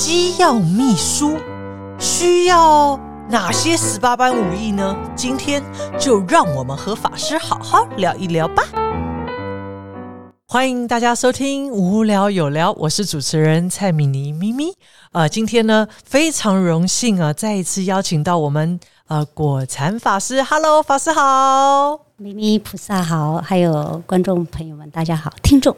机要秘书需要哪些十八般武艺呢？今天就让我们和法师好好聊一聊吧。欢迎大家收听《无聊有聊》，我是主持人蔡米妮咪咪。呃，今天呢非常荣幸啊，再一次邀请到我们呃果禅法师。Hello，法师好，咪咪菩萨好，还有观众朋友们大家好，听众。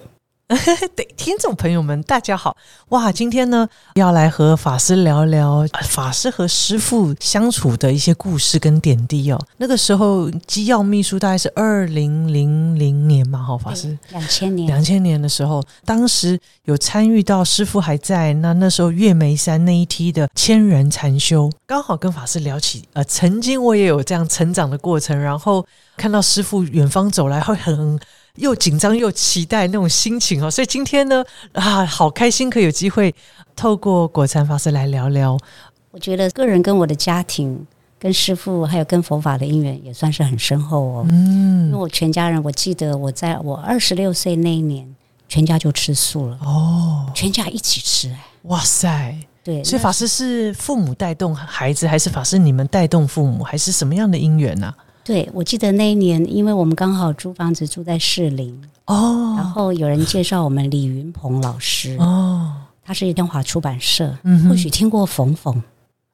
对，听众朋友们，大家好！哇，今天呢要来和法师聊聊法师和师父相处的一些故事跟点滴哦。那个时候，机要秘书大概是二零零零年嘛，哈，法师两千年，两千年的时候，当时有参与到师父还在那那时候月眉山那一梯的千人禅修，刚好跟法师聊起，呃，曾经我也有这样成长的过程，然后看到师父远方走来，会很。又紧张又期待那种心情哦，所以今天呢啊，好开心可以有机会透过果禅法师来聊聊。我觉得个人跟我的家庭、跟师父还有跟佛法的因缘也算是很深厚哦。嗯，因为我全家人，我记得我在我二十六岁那一年，全家就吃素了哦，全家一起吃哎，哇塞，对，所以法师是父母带动孩子，还是法师你们带动父母，还是什么样的因缘呢？对，我记得那一年，因为我们刚好租房子住在士林哦，然后有人介绍我们李云鹏老师哦，他是天华出版社，或许听过冯冯。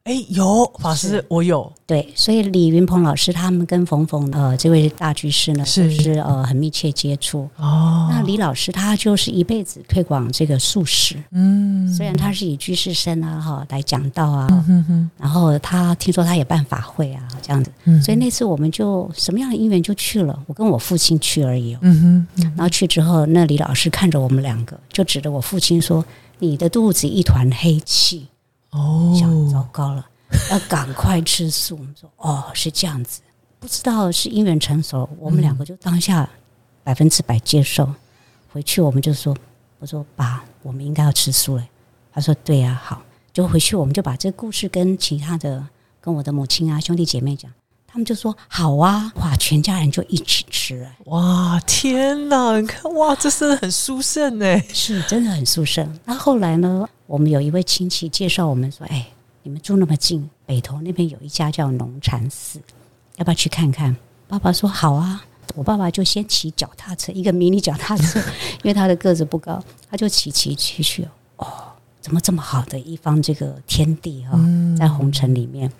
哎，有法师，我有。对，所以李云鹏老师他们跟冯冯呃这位大居士呢，是。是呃很密切接触。哦。那李老师他就是一辈子推广这个素食，嗯，虽然他是以居士身啊哈来讲道啊，然后他听说他也办法会啊这样子，所以那次我们就什么样的因缘就去了，我跟我父亲去而已，嗯哼，然后去之后，那李老师看着我们两个，就指着我父亲说：“你的肚子一团黑气。”哦，想糟糕了，要赶快吃素。我们说哦，是这样子，不知道是因缘成熟，我们两个就当下百分之百接受。回去我们就说，我说爸，我们应该要吃素了。他说对呀，好，就回去我们就把这个故事跟其他的跟我的母亲啊兄弟姐妹讲，们就说好啊，哇，全家人就一起吃了。哇，天哪，你看哇，这是很殊胜哎，是真的很殊胜。那后来呢？我们有一位亲戚介绍我们说：“哎，你们住那么近，北头那边有一家叫农禅寺，要不要去看看？”爸爸说：“好啊。”我爸爸就先骑脚踏车，一个迷你脚踏车，因为他的个子不高，他就骑骑骑去。哦，怎么这么好的一方这个天地哈，在红尘里面，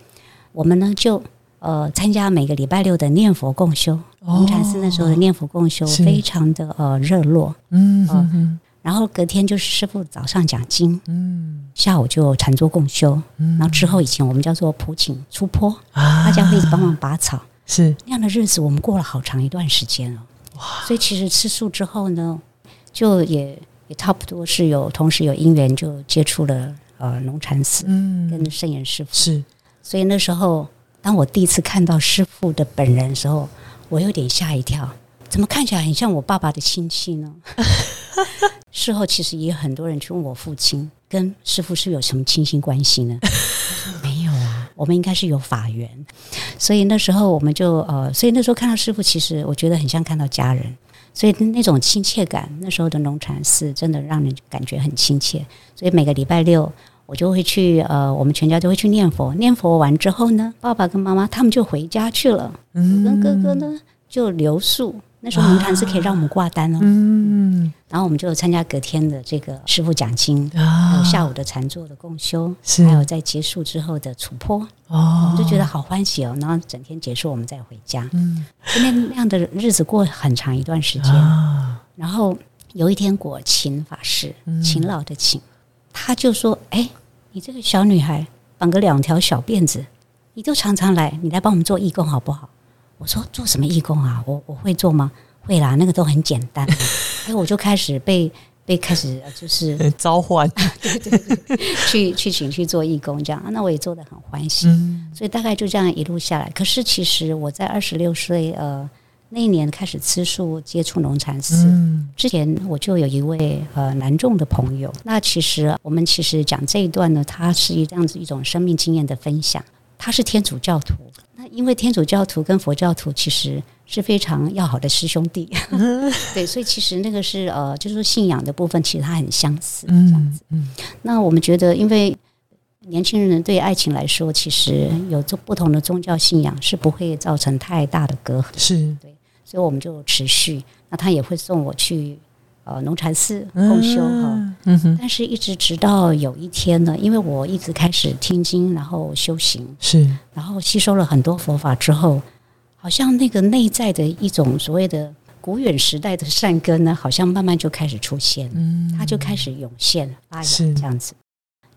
我们呢就呃参加每个礼拜六的念佛共修。龙禅寺那时候的念佛共修非常的呃热络。嗯嗯。然后隔天就是师傅早上讲经，嗯，下午就禅坐共修，嗯，然后之后以前我们叫做普请出坡，啊，大家会帮忙拔草，是。那样的日子，我们过了好长一段时间了，哇！所以其实吃素之后呢，就也也差不多是有同时有因缘就接触了呃龙禅寺，嗯，跟圣严师傅是，所以那时候当我第一次看到师傅的本人的时候，我有点吓一跳。怎么看起来很像我爸爸的亲戚呢？事后其实也有很多人去问我父亲跟师傅是有什么亲戚关系呢？没有啊，我们应该是有法缘。所以那时候我们就呃，所以那时候看到师傅，其实我觉得很像看到家人，所以那种亲切感，那时候的农禅寺真的让人感觉很亲切。所以每个礼拜六我就会去呃，我们全家都会去念佛。念佛完之后呢，爸爸跟妈妈他们就回家去了，嗯，跟哥哥呢就留宿。那时候龙潭是可以让我们挂单哦，嗯，然后我们就参加隔天的这个师傅讲经，还有下午的禅坐的共修，还有在结束之后的楚坡，哦，我们就觉得好欢喜哦。然后整天结束，我们再回家，嗯，今天那样的日子过很长一段时间。然后有一天，果勤法师，勤劳的勤，他就说：“哎，你这个小女孩绑个两条小辫子，你就常常来，你来帮我们做义工好不好？”我说做什么义工啊？我我会做吗？会啦，那个都很简单。哎，我就开始被被开始就是 召唤，对对对，去去请去做义工这样。那我也做的很欢喜，所以大概就这样一路下来。可是其实我在二十六岁呃那一年开始吃素接触农禅寺之前，我就有一位呃南众的朋友。那其实我们其实讲这一段呢，它是一这样子一种生命经验的分享。他是天主教徒。那因为天主教徒跟佛教徒其实是非常要好的师兄弟。对，所以其实那个是呃，就是说信仰的部分，其实它很相似这样子。嗯那我们觉得，因为年轻人对爱情来说，其实有着不同的宗教信仰是不会造成太大的隔阂，是所以我们就持续。那他也会送我去呃农禅寺共修哈。嗯嗯哼，但是，一直直到有一天呢，因为我一直开始听经，然后修行，是。然后吸收了很多佛法之后，好像那个内在的一种所谓的古远时代的善根呢，好像慢慢就开始出现，嗯。它就开始涌现发是。芽这样子。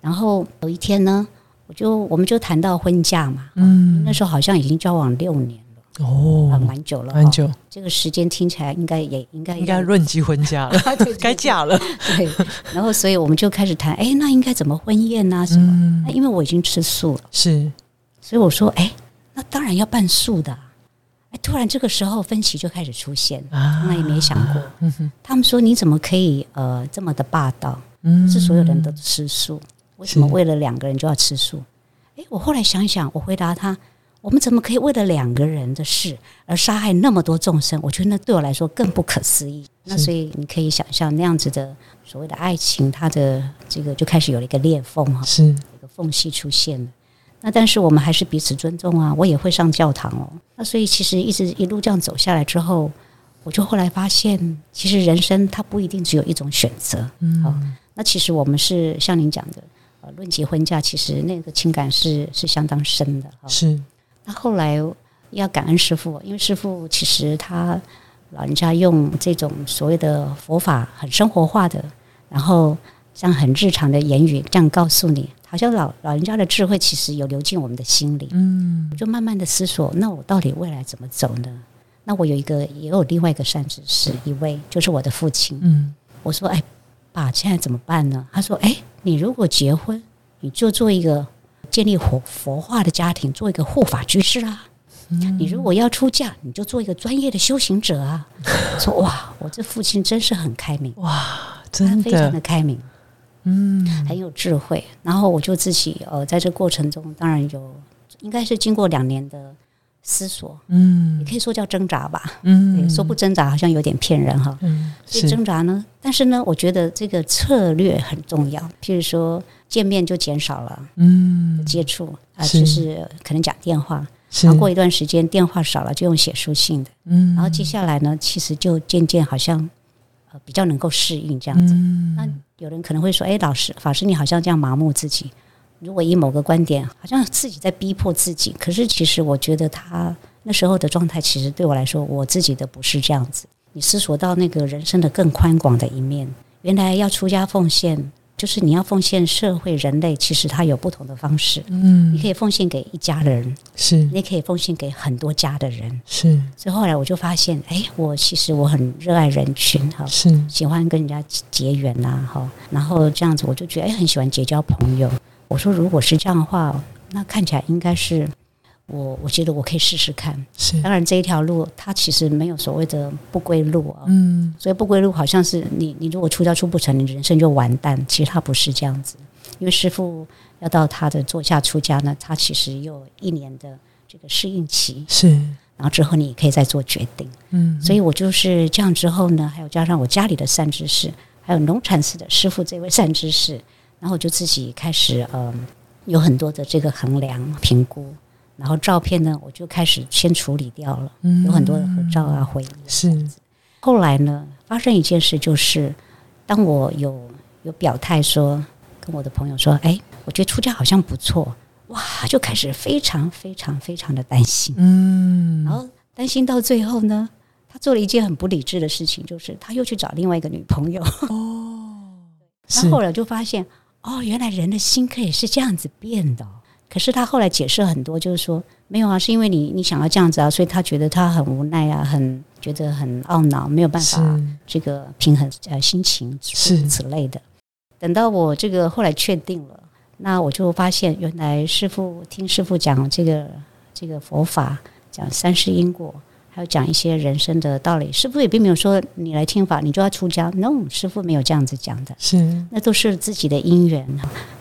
然后有一天呢，我就我们就谈到婚嫁嘛，嗯。那时候好像已经交往六年哦，蛮久了，蛮久，这个时间听起来应该也应该应该论及婚嫁了，该嫁了。对。然后，所以我们就开始谈，哎，那应该怎么婚宴啊？什么？嗯那，因为我已经吃素了。是所以我说，哎，那当然要办素的啊。哎，突然这个时候分歧就开始出现，啊从来也没想过。嗯，他们说你怎么可以呃这么的霸道？嗯是所有人都吃素，为什么为了两个人就要吃素？哎，我后来想想，我回答他：我们怎么可以为了两个人的事而杀害那么多众生？我觉得那对我来说更不可思议。那所以你可以想象那样子的所谓的爱情，它的这个就开始有了一个裂缝哈。是一个缝隙出现了。那但是我们还是彼此尊重啊，我也会上教堂哦。那所以其实一直一路这样走下来之后，我就后来发现，其实人生它不一定只有一种选择。嗯好，那其实我们是像您讲的，呃，论及婚嫁，其实那个情感是是相当深的。哈是那后来要感恩师傅，因为师傅其实他老人家用这种所谓的佛法很生活化的，然后像很日常的言语这样告诉你，好像老老人家的智慧其实有流进我们的心里。嗯我就慢慢的思索，那我到底未来怎么走呢？那我有一个也有另外一个善知识，一位就是我的父亲。嗯我说：“哎，爸，现在怎么办呢？”他说：“哎，你如果结婚，你就做一个建立佛佛化的家庭，做一个护法居士啊。你如果要出嫁，你就做一个专业的修行者啊。”说：“哇，我这父亲真是很开明，哇，真的非常的的开明，嗯很有智慧。”然后我就自己呃，在这过程中，当然有应该是经过两年的思索，嗯也可以说叫挣扎吧。嗯对，说不挣扎好像有点骗人哈。嗯所以挣扎呢，但是呢，我觉得这个策略很重要。譬如说，见面就减少了嗯接触啊、是就是可能讲电话，然后过一段时间电话少了，就用写书信的。嗯然后接下来呢，其实就渐渐好像呃比较能够适应这样子。嗯那有人可能会说：“哎，老师法师，你好像这样麻木自己。如果以某个观点，好像自己在逼迫自己。可是其实我觉得他那时候的状态，其实对我来说，我自己的不是这样子。你思索到那个人生的更宽广的一面，原来要出家奉献，就是你要奉献社会人类，其实它有不同的方式。嗯你可以奉献给一家人，是你也可以奉献给很多家的人。是所以后来我就发现，哎，我其实我很热爱人群，哈，是喜欢跟人家结缘呐、哈，然后这样子我就觉得哎，很喜欢结交朋友。我说如果是这样的话，那看起来应该是我，我觉得我可以试试看。是当然这一条路它其实没有所谓的不归路啊，嗯所以不归路好像是你你如果出家出不成，你人生就完蛋。其实它不是这样子，因为师傅要到他的座下出家呢，他其实有一年的这个适应期，是然后之后你也可以再做决定。嗯所以我就是这样之后呢，还有加上我家里的善知识，还有农禅寺的师傅这位善知识，然后我就自己开始嗯，有很多的这个衡量评估，然后照片呢，我就开始先处理掉了，嗯有很多的合照啊、回忆啊。是后来呢，发生一件事，就是当我有有表态说，跟我的朋友说，哎，我觉得出家好像不错，哇，就开始非常非常非常的担心。嗯然后担心到最后呢，他做了一件很不理智的事情，就是他又去找另外一个女朋友。哦 那后来就发现，哦，原来人的心可以是这样子变的。哦、可是他后来解释很多，就是说没有啊，是因为你你想要这样子啊，所以他觉得他很无奈啊，很觉得很懊恼，没有办法这个平衡呃心情是。此此类的。等到我这个后来确定了，那我就发现原来师傅听师傅讲这个这个佛法，讲三世因果，还有讲一些人生的道理。师傅也并没有说你来听法你就要出家，no，师傅没有这样子讲的，是那都是自己的因缘，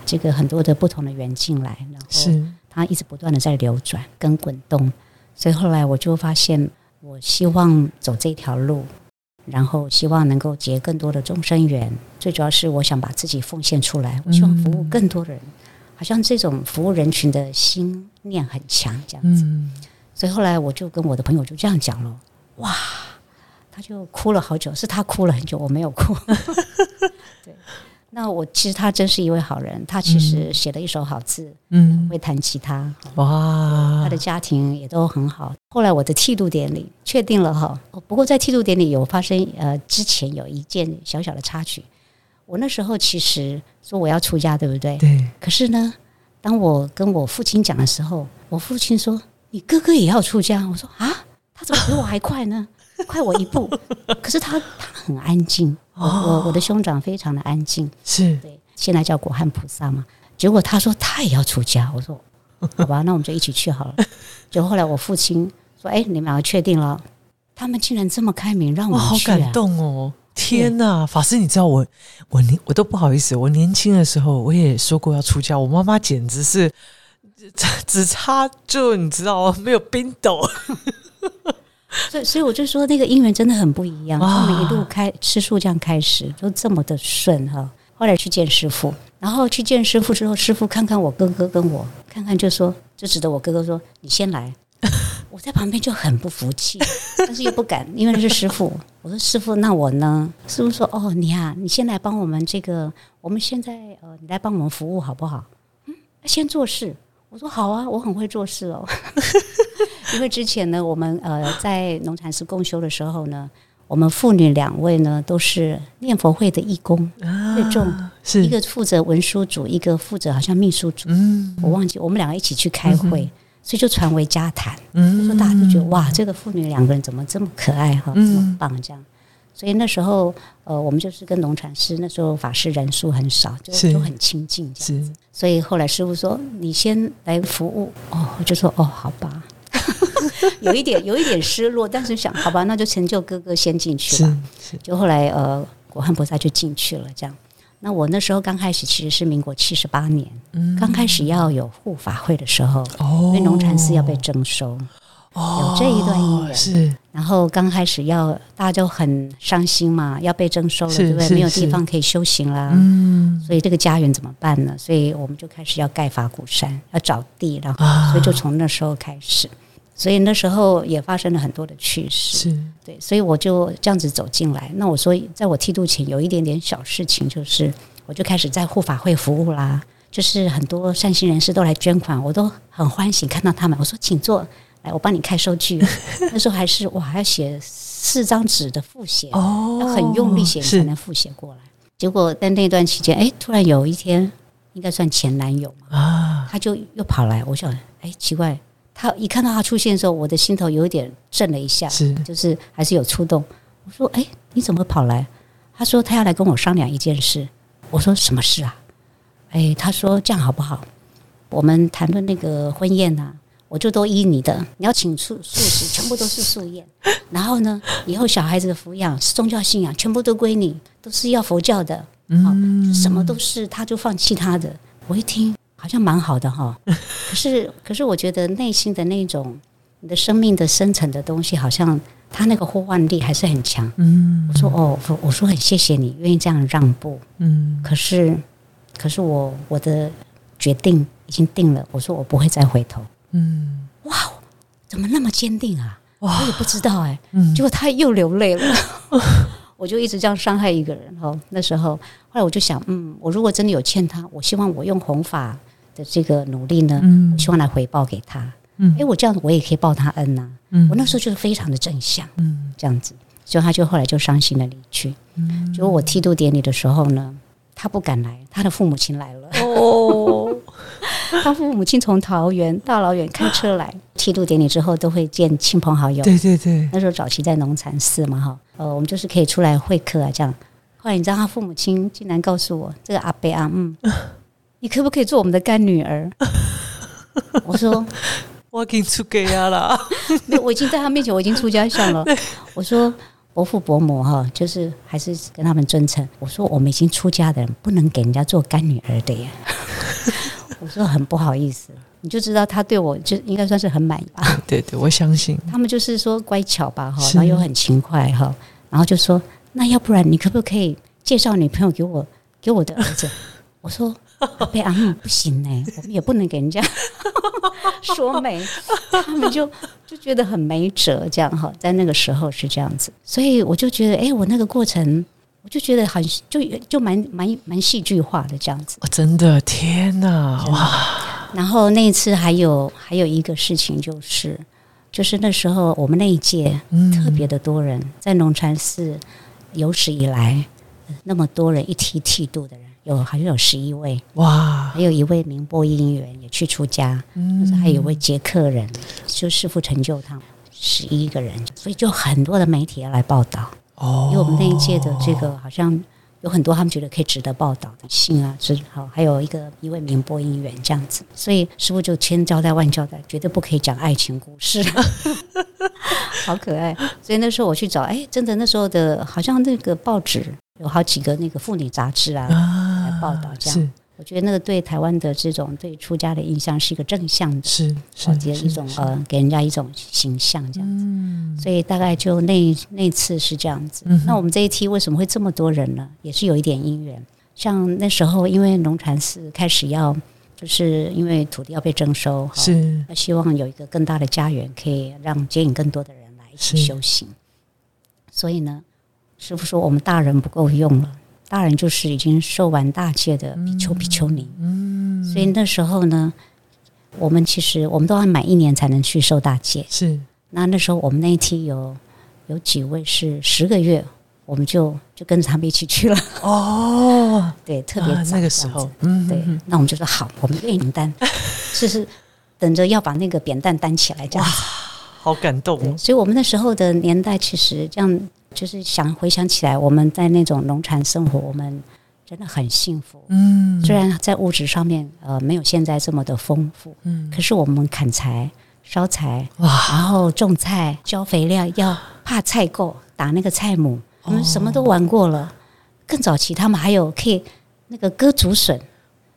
这个很多的不同的缘进来，然后是它一直不断的在流转跟滚动，所以后来我就发现，我希望走这条路，然后希望能够结更多的众生缘。最主要是我想把自己奉献出来，我希望服务更多的人。好像这种服务人群的心念很强，这样子。所以后来我就跟我的朋友就这样讲了，哇，他就哭了好久，是他哭了很久，我没有哭。对。那我其实他真是一位好人，他其实写了一手好字，嗯，会弹吉他，哇，他的家庭也都很好。后来我的剃度典礼确定了哈，不过在剃度典礼有发生呃之前有一件小小的插曲，我那时候其实说我要出家，对不对？对。可是呢，当我跟我父亲讲的时候，我父亲说：“你哥哥也要出家。”我说：“啊，他怎么比我还快呢？快我一步。”可是他他很安静。我我的兄长非常的安静，是对，现在叫果汉菩萨嘛。结果他说他也要出家，我说好吧，那我们就一起去好了。就后来我父亲说：“哎，你们两个确定了？”他们竟然这么开明，让我好感动哦！天呐，法师，你知道我我年我都不好意思，我年轻的时候我也说过要出家，我妈妈简直是只差就你知道没有冰斗。所以，所以我就说，那个姻缘真的很不一样。他们一路开吃素这样开始，就这么的顺哈。后来去见师傅，然后去见师傅之后，师傅看看我哥哥跟我，看看就说，就指着我哥哥说：“你先来。”我在旁边就很不服气，但是又不敢，因为那是师傅。我说：“师傅，那我呢？”师傅说：“哦，你啊，你先来帮我们这个，我们现在呃，你来帮我们服务好不好？嗯，先做事。”我说：“好啊，我很会做事哦。”因为之前呢，我们呃在农禅寺共修的时候呢，我们父女两位呢都是念佛会的义工，最重是一个负责文书组，一个负责好像秘书组，嗯，我忘记我们两个一起去开会，所以就传为家谈，嗯，说大家都觉得哇，这个父女两个人怎么这么可爱哈，这么棒这样，所以那时候呃我们就是跟农禅师那时候法师人数很少，就就很亲近这样子，所以后来师傅说你先来服务哦，我就说哦好吧。有一点有一点失落，但是想好吧，那就成就哥哥先进去吧。就后来呃，果汉菩萨就进去了。这样，那我那时候刚开始其实是民国七十八年，刚开始要有护法会的时候，因为农禅寺要被征收，有这一段姻缘。是，然后刚开始要大家就很伤心嘛，要被征收了，对不对？没有地方可以修行啦。嗯，所以这个家园怎么办呢？所以我们就开始要盖法鼓山，要找地，然后所以就从那时候开始。所以那时候也发生了很多的趣事，是对，所以我就这样子走进来。那我说，在我剃度前有一点点小事情，就是我就开始在护法会服务啦。就是很多善心人士都来捐款，我都很欢喜看到他们。我说，请坐，来，我帮你开收据。那时候还是我还，要写四张纸的复写，哦，要很用力写才能复写过来。结果在那段期间，哎，突然有一天，应该算前男友嘛，啊，他就又跑来，我想，哎，奇怪。他一看到他出现的时候，我的心头有一点震了一下，是，就是还是有触动。我说：“哎，你怎么跑来？”他说：“他要来跟我商量一件事。”我说：“什么事啊？”哎，他说：“这样好不好？我们谈论那个婚宴呐，我就都依你的。你要请素素食，全部都是素宴。然后呢，以后小孩子的抚养、宗教信仰，全部都归你，都是要佛教的。嗯，什么都是，他就放弃他的。”我一听。好像蛮好的哈，可是可是我觉得内心的那种你的生命的深层的东西，好像他那个呼唤力还是很强。嗯，我说哦，我说很谢谢你愿意这样让步。嗯，可是可是我我的决定已经定了。我说我不会再回头。嗯，哇，怎么那么坚定啊？我也不知道哎。嗯，结果他又流泪了。我就一直这样伤害一个人哦。那时候后来我就想，嗯，我如果真的有欠他，我希望我用弘法。的这个努力呢，我希望来回报给他。嗯，哎，我这样子我也可以报他恩呐。嗯，我那时候就是非常的正向。嗯，这样子，所以他就后来就伤心的离去。嗯，结果我剃度典礼的时候呢，他不敢来，他的父母亲来了。哦，他父母亲从桃园大老远开车来剃度典礼之后，都会见亲朋好友。对对对，那时候早期在农禅寺嘛，哈，呃，我们就是可以出来会客啊，这样。后来你知道他父母亲竟然告诉我，这个阿伯啊，嗯。你可不可以做我们的干女儿？我说 我已经出家了，没有，我已经在他面前我已经出家相了。我说伯父伯母哈，就是还是跟他们尊称。我说我们已经出家的人不能给人家做干女儿的呀。我说很不好意思，你就知道他对我就应该算是很满意吧。对对，我相信。他们就是说乖巧吧，哈，然后又很勤快哈，然后就说那要不然你可不可以介绍女朋友给我给我的儿子？我说阿贝阿姆不行呢、我们也不能给人家 说媒，他们就就觉得很没辙，这样哈，在那个时候是这样子，所以我就觉得，哎、我那个过程，我就觉得很就就蛮蛮蛮戏剧化的这样子。哦，真的，天哪，哇，然后那一次还有还有一个事情就是，就是那时候我们那一届嗯。特别的多人，在龙禅寺有史以来呃那么多人一梯剃度的人，有好像有十一位，哇，还有一位宁波音员也去出家，嗯。还有一位捷克人，就师傅成就他们十一个人，所以就很多的媒体要来报道。哦。因为我们那一届的这个好像有很多他们觉得可以值得报道的信啊，是好，还有一个一位名播音员这样子，所以师傅就千交代万交代，绝对不可以讲爱情故事，好可爱。所以那时候我去找，哎，真的那时候的好像那个报纸有好几个那个妇女杂志啊，啊来报道这样。是我觉得那个对台湾的这种对出家的印象是一个正向的，是是哦，的一种呃，给人家一种形象这样子。嗯所以大概就那那次是这样子。嗯那我们这一期为什么会这么多人呢？也是有一点因缘。像那时候，因为龙禅寺开始要，就是因为土地要被征收，哈是那希望有一个更大的家园，可以让接引更多的人来一起修行。所以呢，师傅说我们大人不够用了，大人就是已经受完大戒的比丘比丘尼。嗯所以那时候呢，我们其实我们都要满一年才能去受大戒。是那那时候我们那一梯有有几位是十个月，我们就就跟着他们一起去了。哦，对，特别那个时候对嗯，那我们就说好，我们愿意担，就是等着要把那个扁担担起来这样子。好感动对，所以我们那时候的年代，其实这样就是想回想起来，我们在那种农禅生活，我们真的很幸福。嗯虽然在物质上面呃没有现在这么的丰富，嗯可是我们砍柴、烧柴，哇然后种菜、浇肥料，要怕菜够，打那个菜母，我们什么都玩过了。更早期他们还有可以那个割竹笋，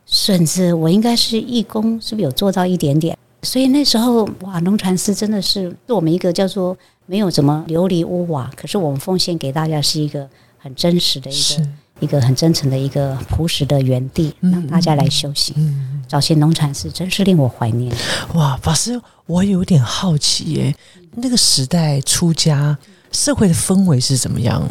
笋子我应该是义工，是不是有做到一点点？所以那时候哇，农禅师真的是对我们一个叫做没有怎么琉璃屋瓦，可是我们奉献给大家是一个很真实的一是个一个很真诚的一个朴实的园地，嗯让大家来修行。嗯早期农禅寺真是令我怀念。哇，法师，我有点好奇耶，那个时代出家，社会的氛围是怎么样？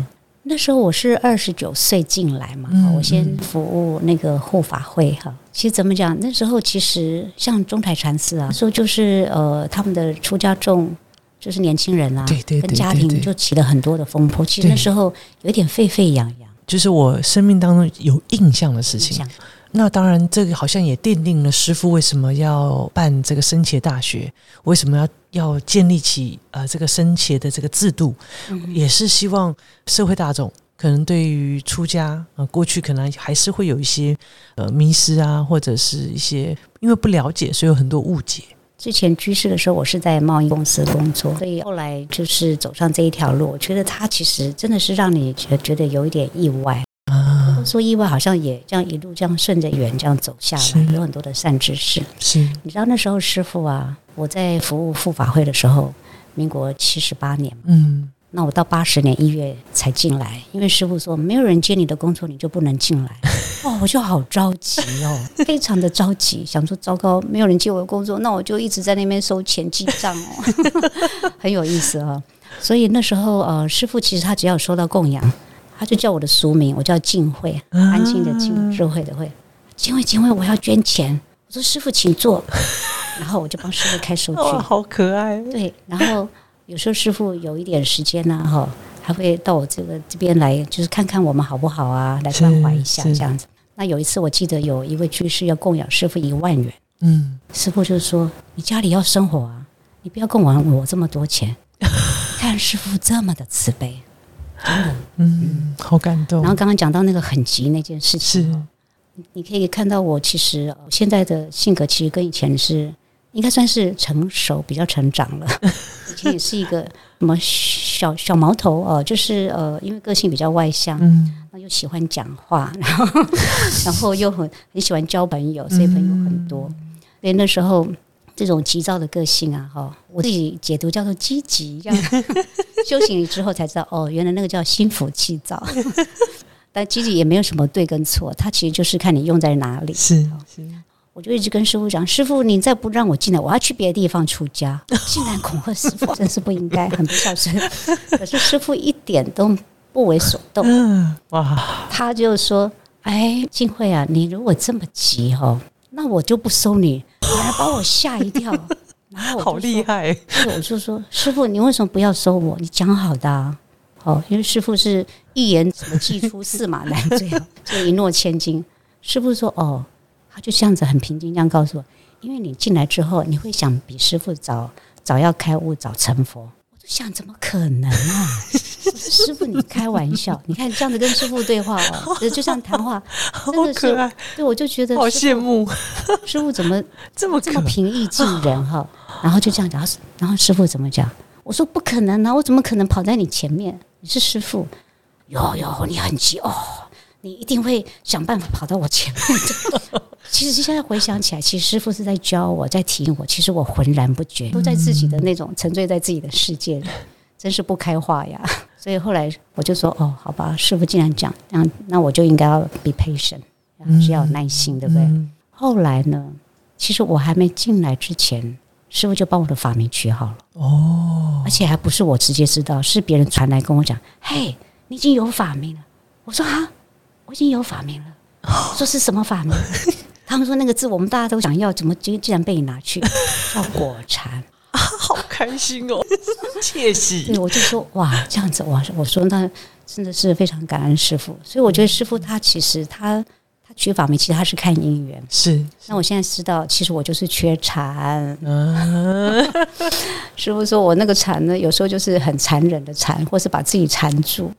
那时候我是二十九岁进来嘛，嗯我先服务那个护法会哈。其实怎么讲，那时候其实像中台禅寺啊，说就是呃他们的出家众就是年轻人啊，对对对跟家庭就起了很多的风波。其实那时候有一点沸沸扬扬，就是我生命当中有印象的事情。那当然，这个好像也奠定了师傅为什么要办这个生茄大学，为什么要要建立起呃这个生茄的这个制度，嗯也是希望社会大众可能对于出家呃过去可能还是会有一些呃迷失啊，或者是一些因为不了解，所以有很多误解。之前居士的时候，我是在贸易公司工作，所以后来就是走上这一条路。我觉得它其实真的是让你觉觉得有一点意外。啊，说意外，好像也这样一路这样顺着缘这样走下来，有很多的善知识。是你知道那时候师傅啊，我在服务护法会的时候，民国七十八年，嗯那我到八十年一月才进来，因为师傅说没有人接你的工作，你就不能进来。哦，我就好着急哦，非常的着急，想说糟糕，没有人接我的工作，那我就一直在那边收钱记账哦，很有意思哦。所以那时候呃，师傅其实他只要收到供养，他就叫我的俗名，我叫静慧，安静的静，智慧的慧。静慧，静慧，我要捐钱。我说师傅，请坐。然后我就帮师傅开收据。好可爱。对，然后有时候师傅有一点时间呢、哈，还会到我这个这边来，就是看看我们好不好啊，来关怀一下这样子。那有一次我记得有一位居士要供养师傅一万元，嗯，师傅就说：“你家里要生活啊，你不要供养我这么多钱。”看师傅这么的慈悲，真的。嗯，好感动。然后刚刚讲到那个很急那件事情是哦，你可以看到我其实呃现在的性格其实跟以前是应该算是成熟，比较成长了。以前也是一个什么小小毛头哦、呃就是呃，因为个性比较外向，嗯那又喜欢讲话，然后然后又很很喜欢交朋友，所以朋友很多。所以那时候这种急躁的个性啊，哈，我自己解读叫做积极，这样修行了之后才知道，哦，原来那个叫心浮气躁。但积极也没有什么对跟错，它其实就是看你用在哪里。是是，我就一直跟师傅讲，师傅，你再不让我进来，我要去别的地方出家。竟然恐吓师傅，真是不应该，很不孝顺。可是师傅一点都不为所动。嗯，哇，他就说：“哎，静慧啊，你如果这么急哦，那我就不收你。”你还把我吓一跳。然后我好厉害，说，我就说：“师傅，你为什么不要收我？你讲好的啊。”哦，因为师傅是一言什么既出驷马难追啊，就一诺千金。师傅说：“哦，他就这样子很平静这样告诉我，因为你进来之后，你会想比师傅早早要开悟，早成佛。”我就想，怎么可能啊？师傅，你开玩笑？你看这样子跟师傅对话哦，就像谈话，真的是，可爱，对我就觉得好师羡慕，傅师傅怎么 这么这么平易近人哈？然后就这样讲，然后师傅怎么讲？我说不可能啊，我怎么可能跑在你前面？你是师傅，有有，你很急哦，你一定会想办法跑到我前面的。其实现在回想起来，其实师傅是在教我，在提醒我，其实我浑然不觉，都在自己的那种沉醉在自己的世界里，真是不开化呀。所以后来我就说，哦，好吧，师傅既然讲，那那我就应该要 be patient，是要有耐心，对不对？嗯后来呢，其实我还没进来之前，师傅就帮我的法名取好了，哦，而且还不是我直接知道，是别人传来跟我讲：“嘿，你已经有法名了。”我说：“啊，我已经有法名了。”我说：“是什么法名？” 他们说那个字我们大家都想要，怎么竟竟然被你拿去？叫果禅。好开心哦，窃喜对，，我就说哇，这样子哇，我说那真的是非常感恩师傅。所以我觉得师傅他其实他他取法名，其实他是看姻缘。是，那我现在知道，其实我就是缺禅。嗯，师傅说我那个禅呢，有时候就是很残忍的禅，或是把自己缠住。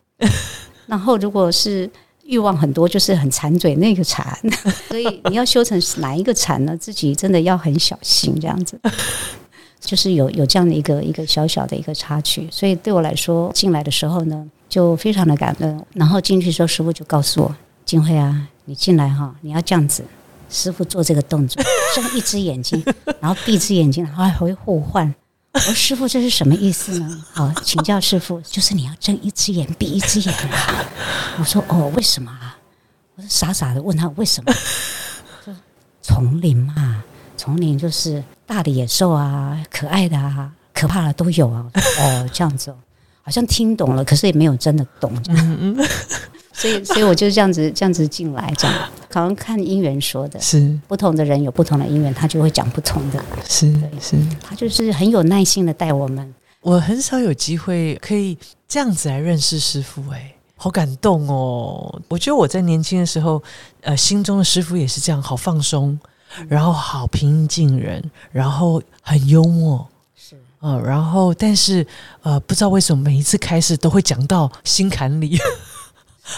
然后如果是欲望很多，就是很馋嘴那个馋。所以你要修成哪一个馋呢？自己真的要很小心，这样子。就是有有这样的一个一个小小的一个插曲，所以对我来说，进来的时候呢，就非常的感恩。然后进去的时候，师傅就告诉我：“金慧啊，你进来哈，你要这样子。”师傅做这个动作，睁一只眼睛，然后闭一只眼睛，然后还会互换。我说师傅，这是什么意思呢？好，请教师傅，就是你要睁一只眼闭一只眼啊。我说哦，为什么啊？我就傻傻的问他为什么？说丛林嘛，丛林就是大的野兽啊，可爱的啊，可怕的都有啊。哦，这样子哦，好像听懂了，可是也没有真的懂。这样所以，所以我就这样子这样子进来，这样好像看姻缘说的，是。不同的人有不同的姻缘，他就会讲不同的。是是，他就是很有耐心的带我们。我很少有机会可以这样子来认识师傅，哎，好感动哦！我觉得我在年轻的时候，呃，心中的师傅也是这样，好放松，然后好平易近人，然后很幽默，是。呃，然后但是呃，不知道为什么每一次开始都会讲到心坎里，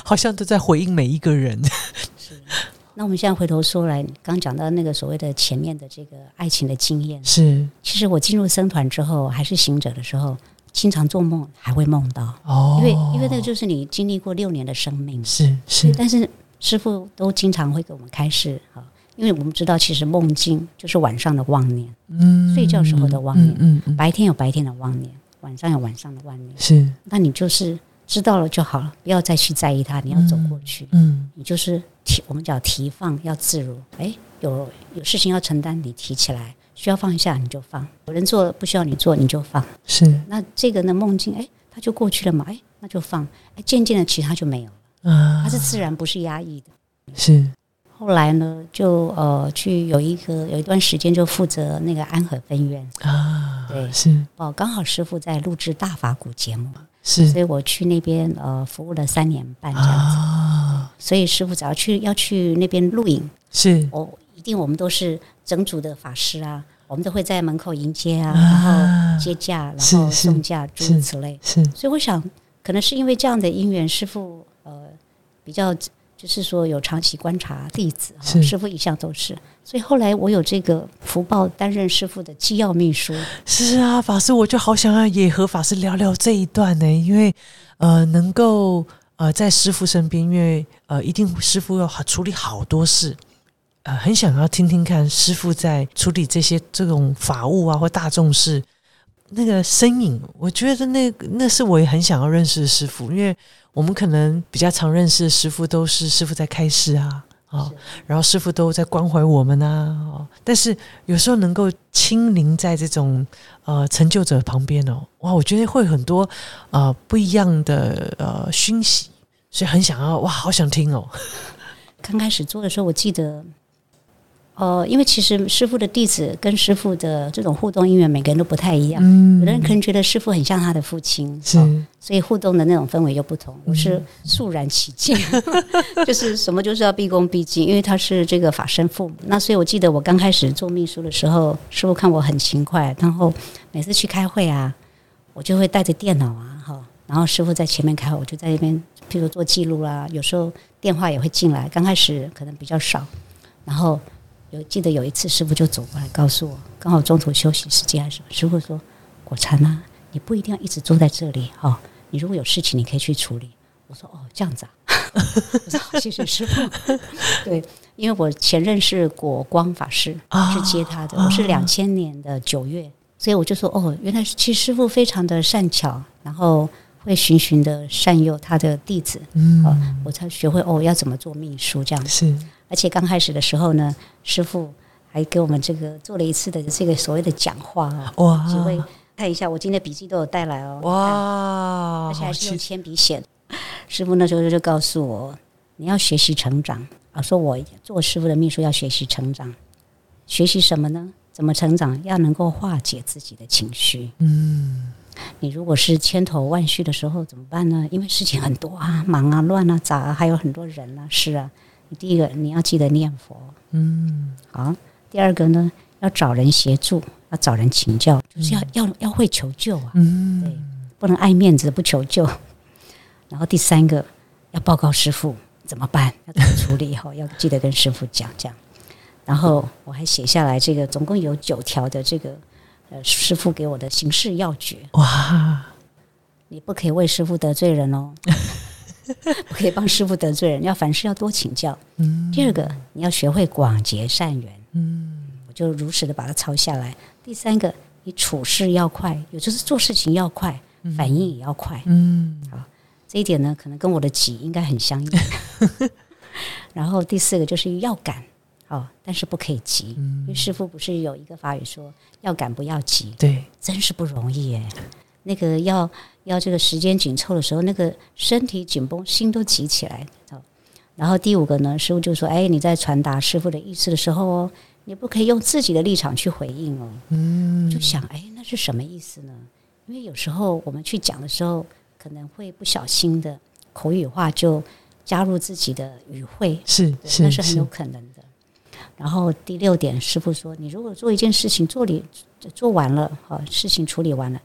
好像都在回应每一个人。那我们现在回头说来，刚讲到那个所谓的前面的这个爱情的经验，是。其实我进入僧团之后，还是行者的时候，经常做梦还会梦到，哦，因为因为那个就是你经历过六年的生命，是。是但是师傅都经常会给我们开示哈，因为我们知道其实梦境就是晚上的妄念，嗯睡觉时候的妄念嗯嗯嗯，白天有白天的妄念，晚上有晚上的妄念，是。那你就是知道了就好了，不要再去在意它，你要走过去。嗯你就是提，我们叫提放，要自如。哎，有有事情要承担，你提起来；需要放下，你就放；有人做不需要你做，你就放。是那这个呢，梦境，哎，它就过去了嘛，哎，那就放。哎，渐渐的，其他就没有了，啊它是自然，不是压抑的。是后来呢，就呃，去有一个有一段时间就负责那个安和分院啊，对。是。哦，刚好师傅在录制大法鼓节目，是。所以我去那边呃服务了三年半这样子。啊，所以师傅只要去要去那边录影，是。我一定我们都是整组的法师啊，我们都会在门口迎接啊，啊然后接驾，然后送驾，诸如此类。是。所以我想，可能是因为这样的因缘，师傅呃比较就是说有长期观察弟子，哈师傅一向都是，所以后来我有这个福报担任师傅的机要秘书，是啊，法师，我就好想要也和法师聊聊这一段呢，因为呃，能够呃在师傅身边，因为呃，一定师傅要处理好多事，呃，很想要听听看师傅在处理这些这种法务啊或大众事那个身影。我觉得那那是我也很想要认识的师傅，因为我们可能比较常认识的师傅都是师傅在开示啊。啊，然后师傅都在关怀我们呐，哦，但是有时候能够亲临在这种呃成就者旁边哦，哇，我觉得会很多呃不一样的呃熏习，所以很想要哇，好想听哦。刚开始做的时候，我记得。呃，因为其实师傅的弟子跟师傅的这种互动因缘，每个人都不太一样。嗯，有的人可能觉得师傅很像他的父亲，是，所以互动的那种氛围就不同。我是肃然起敬，就是什么就是要毕恭毕敬，因为他是这个法身父母。那所以我记得我刚开始做秘书的时候，师傅看我很勤快，然后每次去开会啊，我就会带着电脑啊，哈，然后师傅在前面开会，我就在那边，譬如做记录啦，有时候电话也会进来。刚开始可能比较少，然后。有记得有一次，师傅就走过来告诉我，刚好中途休息时间还是什么，师傅说：“果禅啊，你不一定要一直坐在这里哈，你如果有事情，你可以去处理。”我说：“哦，这样子啊。”我说：“好，谢谢师傅。”对，因为我前任是果光法师，去接他的，我是两千年的九月，所以我就说：“哦，原来其实师傅非常的善巧，然后会循循的善诱他的弟子，嗯，我才学会哦要怎么做秘书这样子。”是。而且刚开始的时候呢，师傅还给我们这个做了一次的这个所谓的讲话啊，哇！几位看一下，我今天笔记都有带来哦，哇！而且还是用铅笔写。师傅那时候就告诉我，你要学习成长啊，说我做师傅的秘书要学习成长，学习什么呢？怎么成长？要能够化解自己的情绪。嗯，你如果是千头万绪的时候怎么办呢？因为事情很多啊，忙啊，乱啊，杂啊，还有很多人啊，是啊。第一个，你要记得念佛，嗯，好。第二个呢，要找人协助，要找人请教，就是要要要会求救啊，嗯，对，不能爱面子不求救。然后第三个，要报告师傅怎么办，要怎么处理，哈，要记得跟师傅讲讲。然后我还写下来，这个总共有九条的这个呃师傅给我的行事要诀。哇，你不可以为师傅得罪人哦。不可以帮师傅得罪人，要凡事要多请教。嗯，第二个你要学会广结善缘。嗯，我就如实的把它抄下来。第三个，你处事要快，也就是做事情要快，反应也要快。嗯，好，这一点呢，可能跟我的急应该很相应。然后第四个就是要赶，哦，但是不可以急，因为师傅不是有一个法语说要赶不要急，对，真是不容易耶。那个要要这个时间紧凑的时候，那个身体紧绷，心都急起来。然后第五个呢，师傅就说：“哎，你在传达师傅的意思的时候哦，你不可以用自己的立场去回应哦。”嗯，就想哎，那是什么意思呢？因为有时候我们去讲的时候，可能会不小心的口语化就加入自己的语汇，是是，那是很有可能的。然后第六点，师傅说：“你如果做一件事情做理做完了，好，事情处理完了。”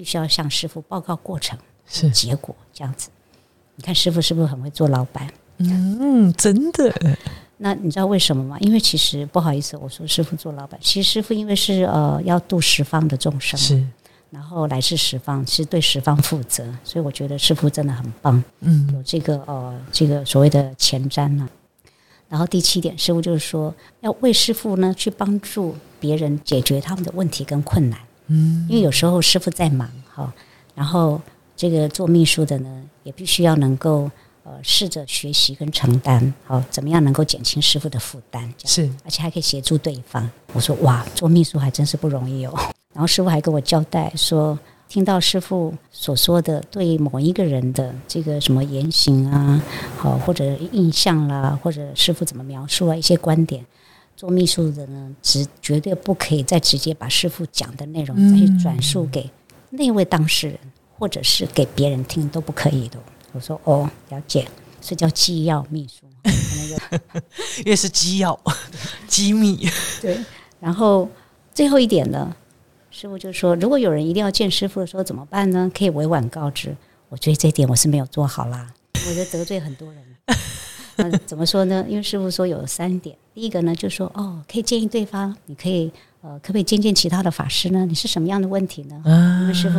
必须要向师傅报告过程、是结果这样子。你看师傅是不是很会做老板？嗯，真的。那你知道为什么吗？因为其实不好意思，我说师傅做老板，其实师傅因为是呃要度十方的众生，是，然后来自十方，是对十方负责，所以我觉得师傅真的很棒。嗯，有这个呃这个所谓的前瞻呢。然后第七点，师傅就是说要为师傅呢去帮助别人解决他们的问题跟困难。嗯，因为有时候师傅在忙哈，然后这个做秘书的呢，也必须要能够呃试着学习跟承担，好怎么样能够减轻师傅的负担？是，而且还可以协助对方。我说哇，做秘书还真是不容易哦。然后师傅还跟我交代说，听到师傅所说的对某一个人的这个什么言行啊，好或者印象啦，或者师傅怎么描述啊一些观点。做秘书的呢，只绝对不可以再直接把师傅讲的内容再去转述给那位当事人，或者是给别人听都不可以的。我说哦，了解，是叫机要秘书，因为是机要 机密。对，然后最后一点呢，师傅就说，如果有人一定要见师傅的时候怎么办呢？可以委婉告知。我觉得这点我是没有做好啦，我觉得得罪很多人。那怎么说呢？因为师傅说有三点。第一个呢，就是说哦，可以建议对方，你可以呃，可不可以见见其他的法师呢？你是什么样的问题呢？因为师傅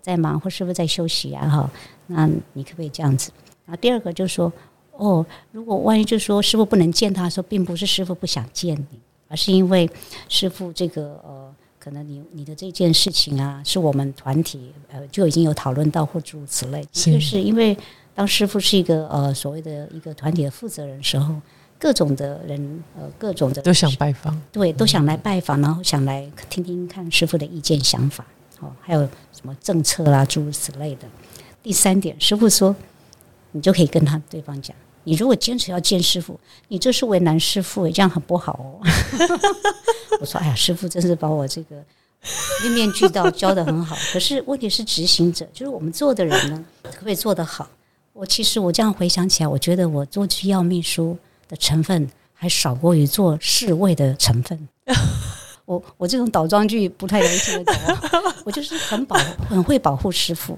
在忙，或师傅在休息啊，哈，那你可不可以这样子？然后第二个就是说，哦，如果万一就说师傅不能见他说，并不是师傅不想见你，而是因为师傅这个呃，可能你你的这件事情啊，是我们团体呃就已经有讨论到或诸如此类，的确是因为当师傅是一个呃所谓的一个团体的负责人时候，各种的人呃各种的都想拜访，对，都想来拜访，然后想来听听看师傅的意见想法，哦，还有什么政策啦诸如此类的。第三点，师傅说，你就可以跟他对方讲，你如果坚持要见师傅，你这是为难师傅，这样很不好哦。我说，哎呀，师傅真是把我这个面面俱到教的很好，可是问题是执行者，就是我们做的人呢，可不可以做得好？我其实我这样回想起来，我觉得我做机要秘书的成分还少过于做侍卫的成分。我我这种倒装句不太容易听得懂，我就是很保很会保护师傅。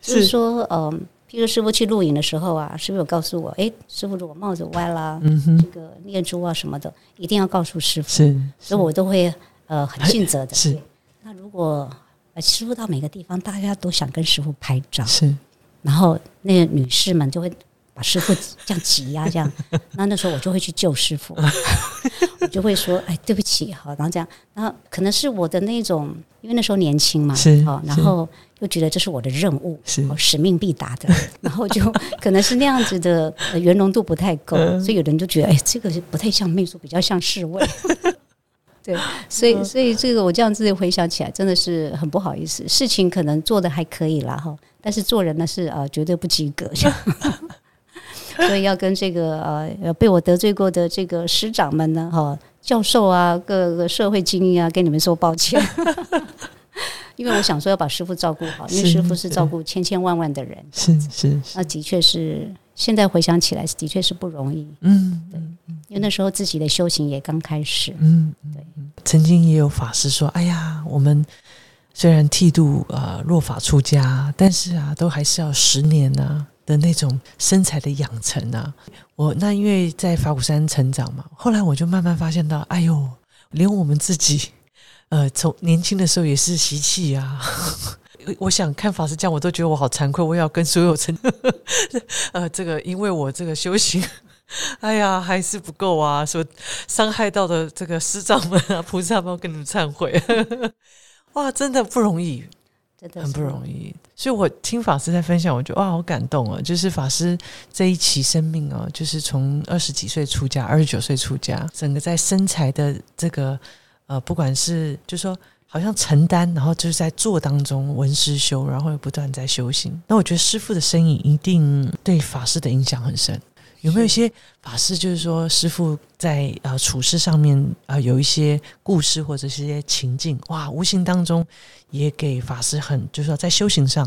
就是说，嗯，譬如师傅去录影的时候啊，师傅有告诉我，哎，师傅如果帽子歪啦，这个念珠啊什么的，一定要告诉师傅，是，所以我都会呃很尽责的。是，那如果师傅到每个地方，大家都想跟师傅拍照，是，然后那个女士们就会。把师傅这样挤压，这样，那那时候我就会去救师傅，我就会说：“哎，对不起，好。”然后这样，然后可能是我的那种，因为那时候年轻嘛，是，然后又觉得这是我的任务，是使命必达的，然后就可能是那样子的圆融度不太够，所以有人就觉得：“哎，这个不太像秘书，比较像侍卫。”对，所以所以这个我这样子回想起来，真的是很不好意思。事情可能做的还可以啦，哈，但是做人呢是呃绝对不及格。所以要跟这个呃被我得罪过的这个师长们呢，哈，教授啊，各个社会精英啊，跟你们说抱歉，因为我想说要把师傅照顾好，因为师傅是照顾千千万万的人，是是，那的确是现在回想起来，的确是不容易，嗯，对，因为那时候自己的修行也刚开始，嗯，对，曾经也有法师说，哎呀，我们虽然剃度啊落法出家，但是啊，都还是要十年呢。的那种身材的养成啊，我那因为在法鼓山成长嘛，后来我就慢慢发现到，哎呦，连我们自己，呃，从年轻的时候也是习气啊。我想看法师这样，我都觉得我好惭愧，我要跟所有成，呃，这个因为我这个修行，哎呀，还是不够啊，说伤害到的这个师长们啊、菩萨们，跟你们忏悔。哇，真的不容易。真的很不容易，所以我听法师在分享，我觉得哇，好感动啊！就是法师这一期生命哦，就是从二十几岁出家，二十九岁出家，整个在身材的这个呃，不管是就说好像承担，然后就是在做当中闻师修，然后又不断在修行。那我觉得师傅的身影一定对法师的影响很深。有没有一些法师，就是说师傅在呃处事上面啊，有一些故事或者是一些情境，哇，无形当中也给法师很，就是说在修行上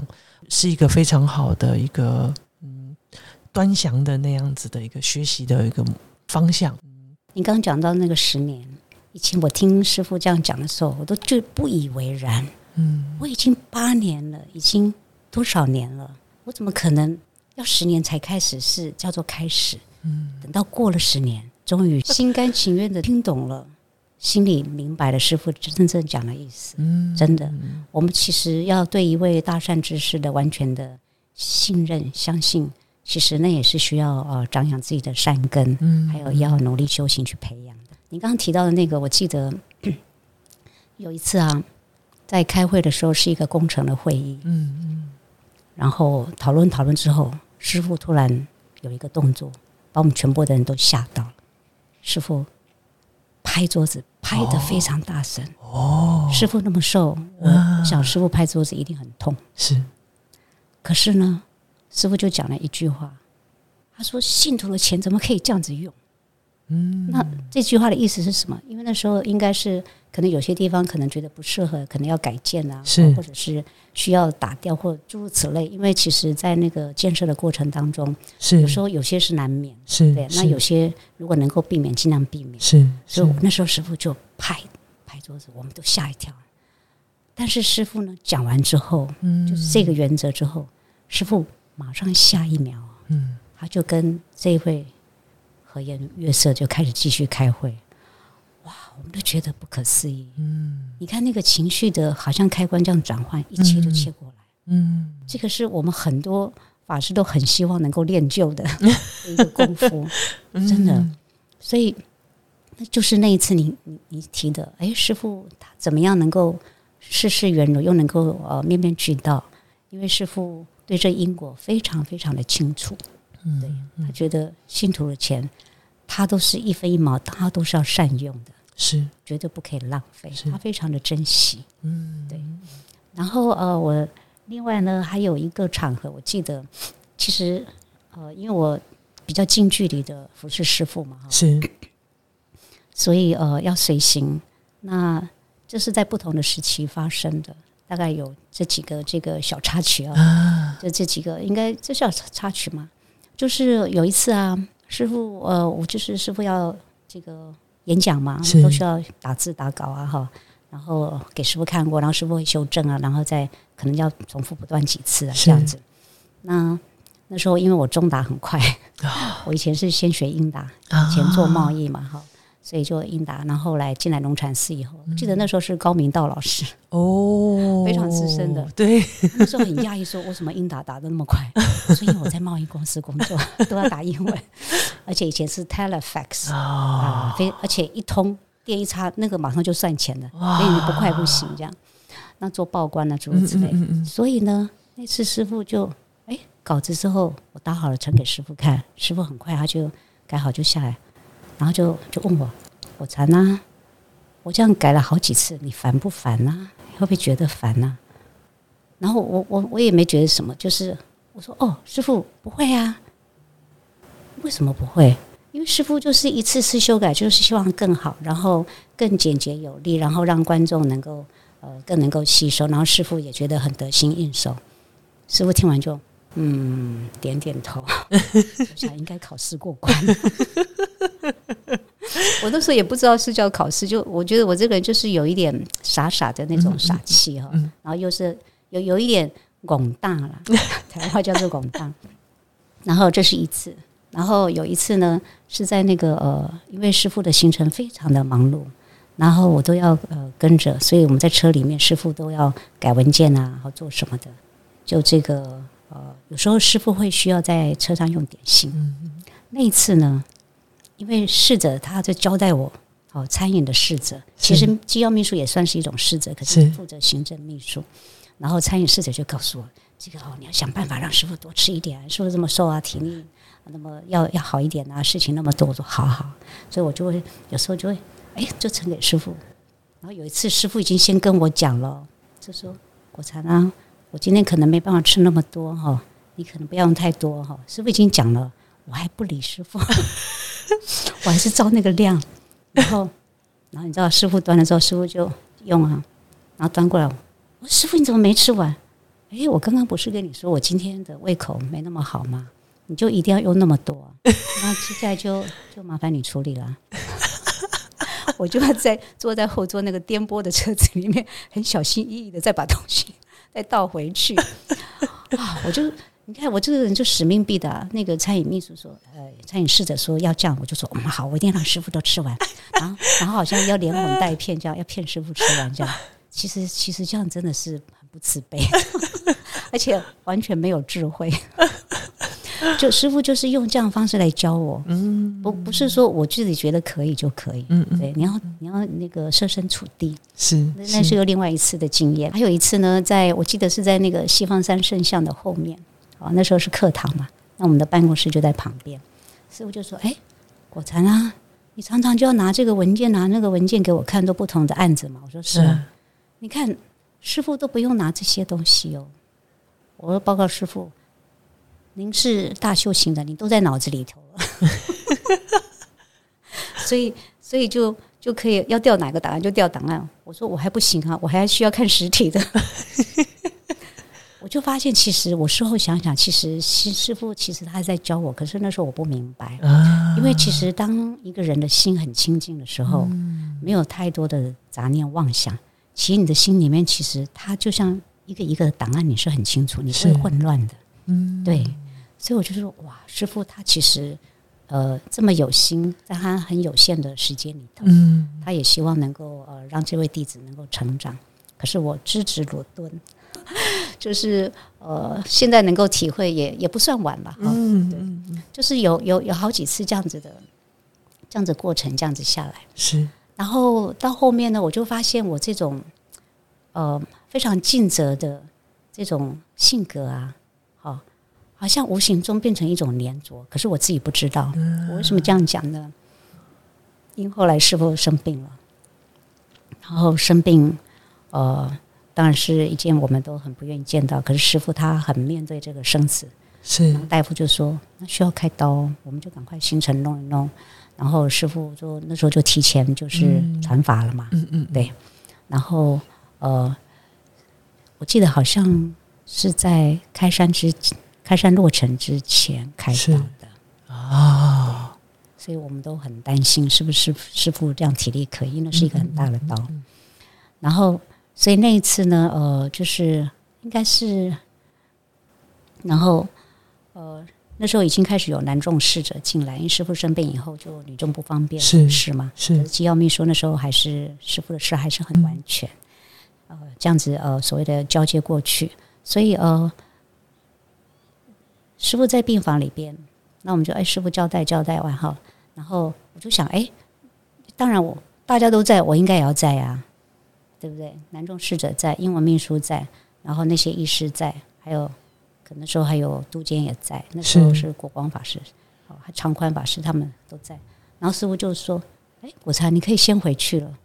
是一个非常好的一个嗯端详的那样子的一个学习的一个方向。你刚刚讲到那个十年以前，我听师傅这样讲的时候，我都就不以为然。嗯，我已经八年了，已经多少年了，我怎么可能？要十年才开始是叫做开始，嗯，等到过了十年，终于心甘情愿的听懂了，心里明白了师傅真正讲的意思，嗯，真的，我们其实要对一位大善之师的完全的信任、相信，其实那也是需要呃长养自己的善根，嗯，还有要努力修行去培养的。你刚刚提到的那个，我记得有一次啊，在开会的时候是一个工程的会议，嗯嗯，然后讨论讨论之后。师傅突然有一个动作，把我们全部的人都吓到了。师傅拍桌子拍的非常大声。哦，师傅那么瘦，我想师傅拍桌子一定很痛。是，可是呢，师傅就讲了一句话，他说：“信徒的钱怎么可以这样子用？”嗯，那这句话的意思是什么？因为那时候应该是可能有些地方可能觉得不适合，可能要改建啊，是或者是需要打掉或诸如此类。因为其实，在那个建设的过程当中，是有时候有些是难免，是对。那有些如果能够避免，尽量避免。是，所以那时候师傅就拍拍桌子，我们都吓一跳。但是师傅呢，讲完之后，嗯，就是这个原则之后，师傅马上下一秒，嗯，他就跟这一位。和颜悦色就开始继续开会，哇，我们都觉得不可思议。嗯，你看那个情绪的，好像开关这样转换，一切都切过来。嗯，这个是我们很多法师都很希望能够练就的 一个功夫，真的。所以，那就是那一次你你你提的，哎，师傅他怎么样能够事事圆融，又能够呃面面俱到？因为师傅对这因果非常非常的清楚，对他觉得信徒的钱，他都是一分一毛，他都是要善用的，是绝对不可以浪费，他非常的珍惜。嗯，对。然后呃，我另外呢还有一个场合，我记得其实呃，因为我比较近距离的服侍师傅嘛，是，所以呃要随行。那这是在不同的时期发生的。大概有这几个这个小插曲啊，就这几个应该这叫插曲嘛？就是有一次啊，师傅呃，我就是师傅要这个演讲嘛，都需要打字打稿啊哈，然后给师傅看过，然后师傅会修正啊，然后再可能要重复不断几次啊这样子。那那时候因为我中打很快，我以前是先学英打，以前做贸易嘛哈。所以就应答，然后来进来龙禅寺以后，记得那时候是高明道老师哦，非常资深的。对，那时候很讶异，说为什么应答答的那么快？所以我在贸易公司工作，都要打英文，而且以前是 telefax 啊，非而且一通电一插，那个马上就算钱了，所以你不快不行。这样，那做报关啊，诸如此类。所以呢，那次师傅就哎稿子之后，我打好了呈给师傅看，师傅很快他就改好就下来。然后就就问我，我禅呐，我这样改了好几次，你烦不烦呐？会不会觉得烦呐？然后我我我也没觉得什么，就是我说哦，师傅不会啊，为什么不会？因为师傅就是一次次修改，就是希望更好，然后更简洁有力，然后让观众能够呃更能够吸收，然后师傅也觉得很得心应手。师傅听完就嗯点点头，我想应该考试过关。我那时候也不知道是叫考试，就我觉得我这个人就是有一点傻傻的那种傻气哈，然后又是有有一点拱大了，台湾话叫做拱大。然后这是一次，然后有一次呢是在那个呃，因为师傅的行程非常的忙碌，然后我都要呃跟着，所以我们在车里面师傅都要改文件啊，然后做什么的。就这个呃，有时候师傅会需要在车上用点心，嗯那一次呢。因为侍者他在交代我，哦，餐饮的侍者，其实机要秘书也算是一种侍者，可是负责行政秘书。然后餐饮侍者就告诉我，这个哦，你要想办法让师傅多吃一点，师傅这么瘦啊，体力那么要要好一点啊，事情那么多，我说好好，所以我就会有时候就会，哎，就呈给师傅。然后有一次师傅已经先跟我讲了，就说国禅啊，我今天可能没办法吃那么多哈，你可能不要用太多哈。师傅已经讲了，我还不理师傅。我还是照那个量，然后，然后你知道师傅端了之后，师傅就用啊，然后端过来，我说师傅你怎么没吃完？哎，我刚刚不是跟你说我今天的胃口没那么好吗？你就一定要用那么多，那接下来就 就麻烦你处理了。我就要在坐在后座那个颠簸的车子里面，很小心翼翼的再把东西再倒回去 啊，我就。你看我这个人就使命必达。那个餐饮秘书说，呃，餐饮侍者说要这样，我就说，嗯，好，我一定让师傅都吃完。然后，然后好像要连哄带骗，这样要骗师傅吃完，这样。其实，其实这样真的是很不慈悲，而且完全没有智慧。就师傅就是用这样方式来教我，嗯，不不是说我自己觉得可以就可以，嗯嗯，对，你要你要那个设身处地，是，那是有另外一次的经验。还有一次呢，在我记得是在那个西方山圣像的后面。哦，那时候是课堂嘛，那我们的办公室就在旁边。师傅就说：“哎，果禅啊，你常常就要拿这个文件，拿那个文件给我看，都不同的案子嘛。”我说：“是。”你看，师傅都不用拿这些东西哦。我说：“报告师傅，您是大修行的，你都在脑子里头了。所以，所以就就可以要调哪个档案就调档案。”我说：“我还不行啊，我还需要看实体的。”我就发现，其实我事后想想，其实师师傅其实他在教我，可是那时候我不明白，因为其实当一个人的心很清净的时候，没有太多的杂念妄想，其实你的心里面其实它就像一个一个档案，你是很清楚，你是。混乱的，嗯，对，所以我就说，哇，师傅他其实呃这么有心，在他很有限的时间里头，嗯，他也希望能够呃让这位弟子能够成长，可是我知止如钝。就是呃，现在能够体会也也不算晚吧。哈、嗯对嗯，就是有有有好几次这样子的，这样子过程，这样子下来。是然后到后面呢，我就发现我这种呃非常尽责的这种性格啊，好、好像无形中变成一种粘着，可是我自己不知道。我为什么这样讲呢？因后来师傅生病了，然后生病，呃，当然是一件我们都很不愿意见到。可是师傅他很面对这个生死，是然后大夫就说那需要开刀哦，我们就赶快行程弄一弄。然后师傅就那时候就提前就是传法了嘛，嗯嗯对然后呃，我记得好像是在开山之开山落成之前开是。刀的，啊，所以我们都很担心是不是师傅这样体力可以，那是一个很大的刀。然后，所以那一次呢，呃，就是应该是，然后呃，那时候已经开始有男众侍者进来，因为师傅生病以后就女众不方便是是嘛，是。机要秘书那时候还是师傅的事还是很完全，呃，这样子呃所谓的交接过去，所以呃，师傅在病房里边，那我们就哎师傅交代交代完哈，然后我就想哎，当然我大家都在，我应该也要在啊，对不对？南众侍者在，英文秘书在，然后那些医师在，还有可能说还有督监也在，那时候是国光法师，哦，还长宽法师他们都在。然后师傅就说：“哎，果禅，你可以先回去了。”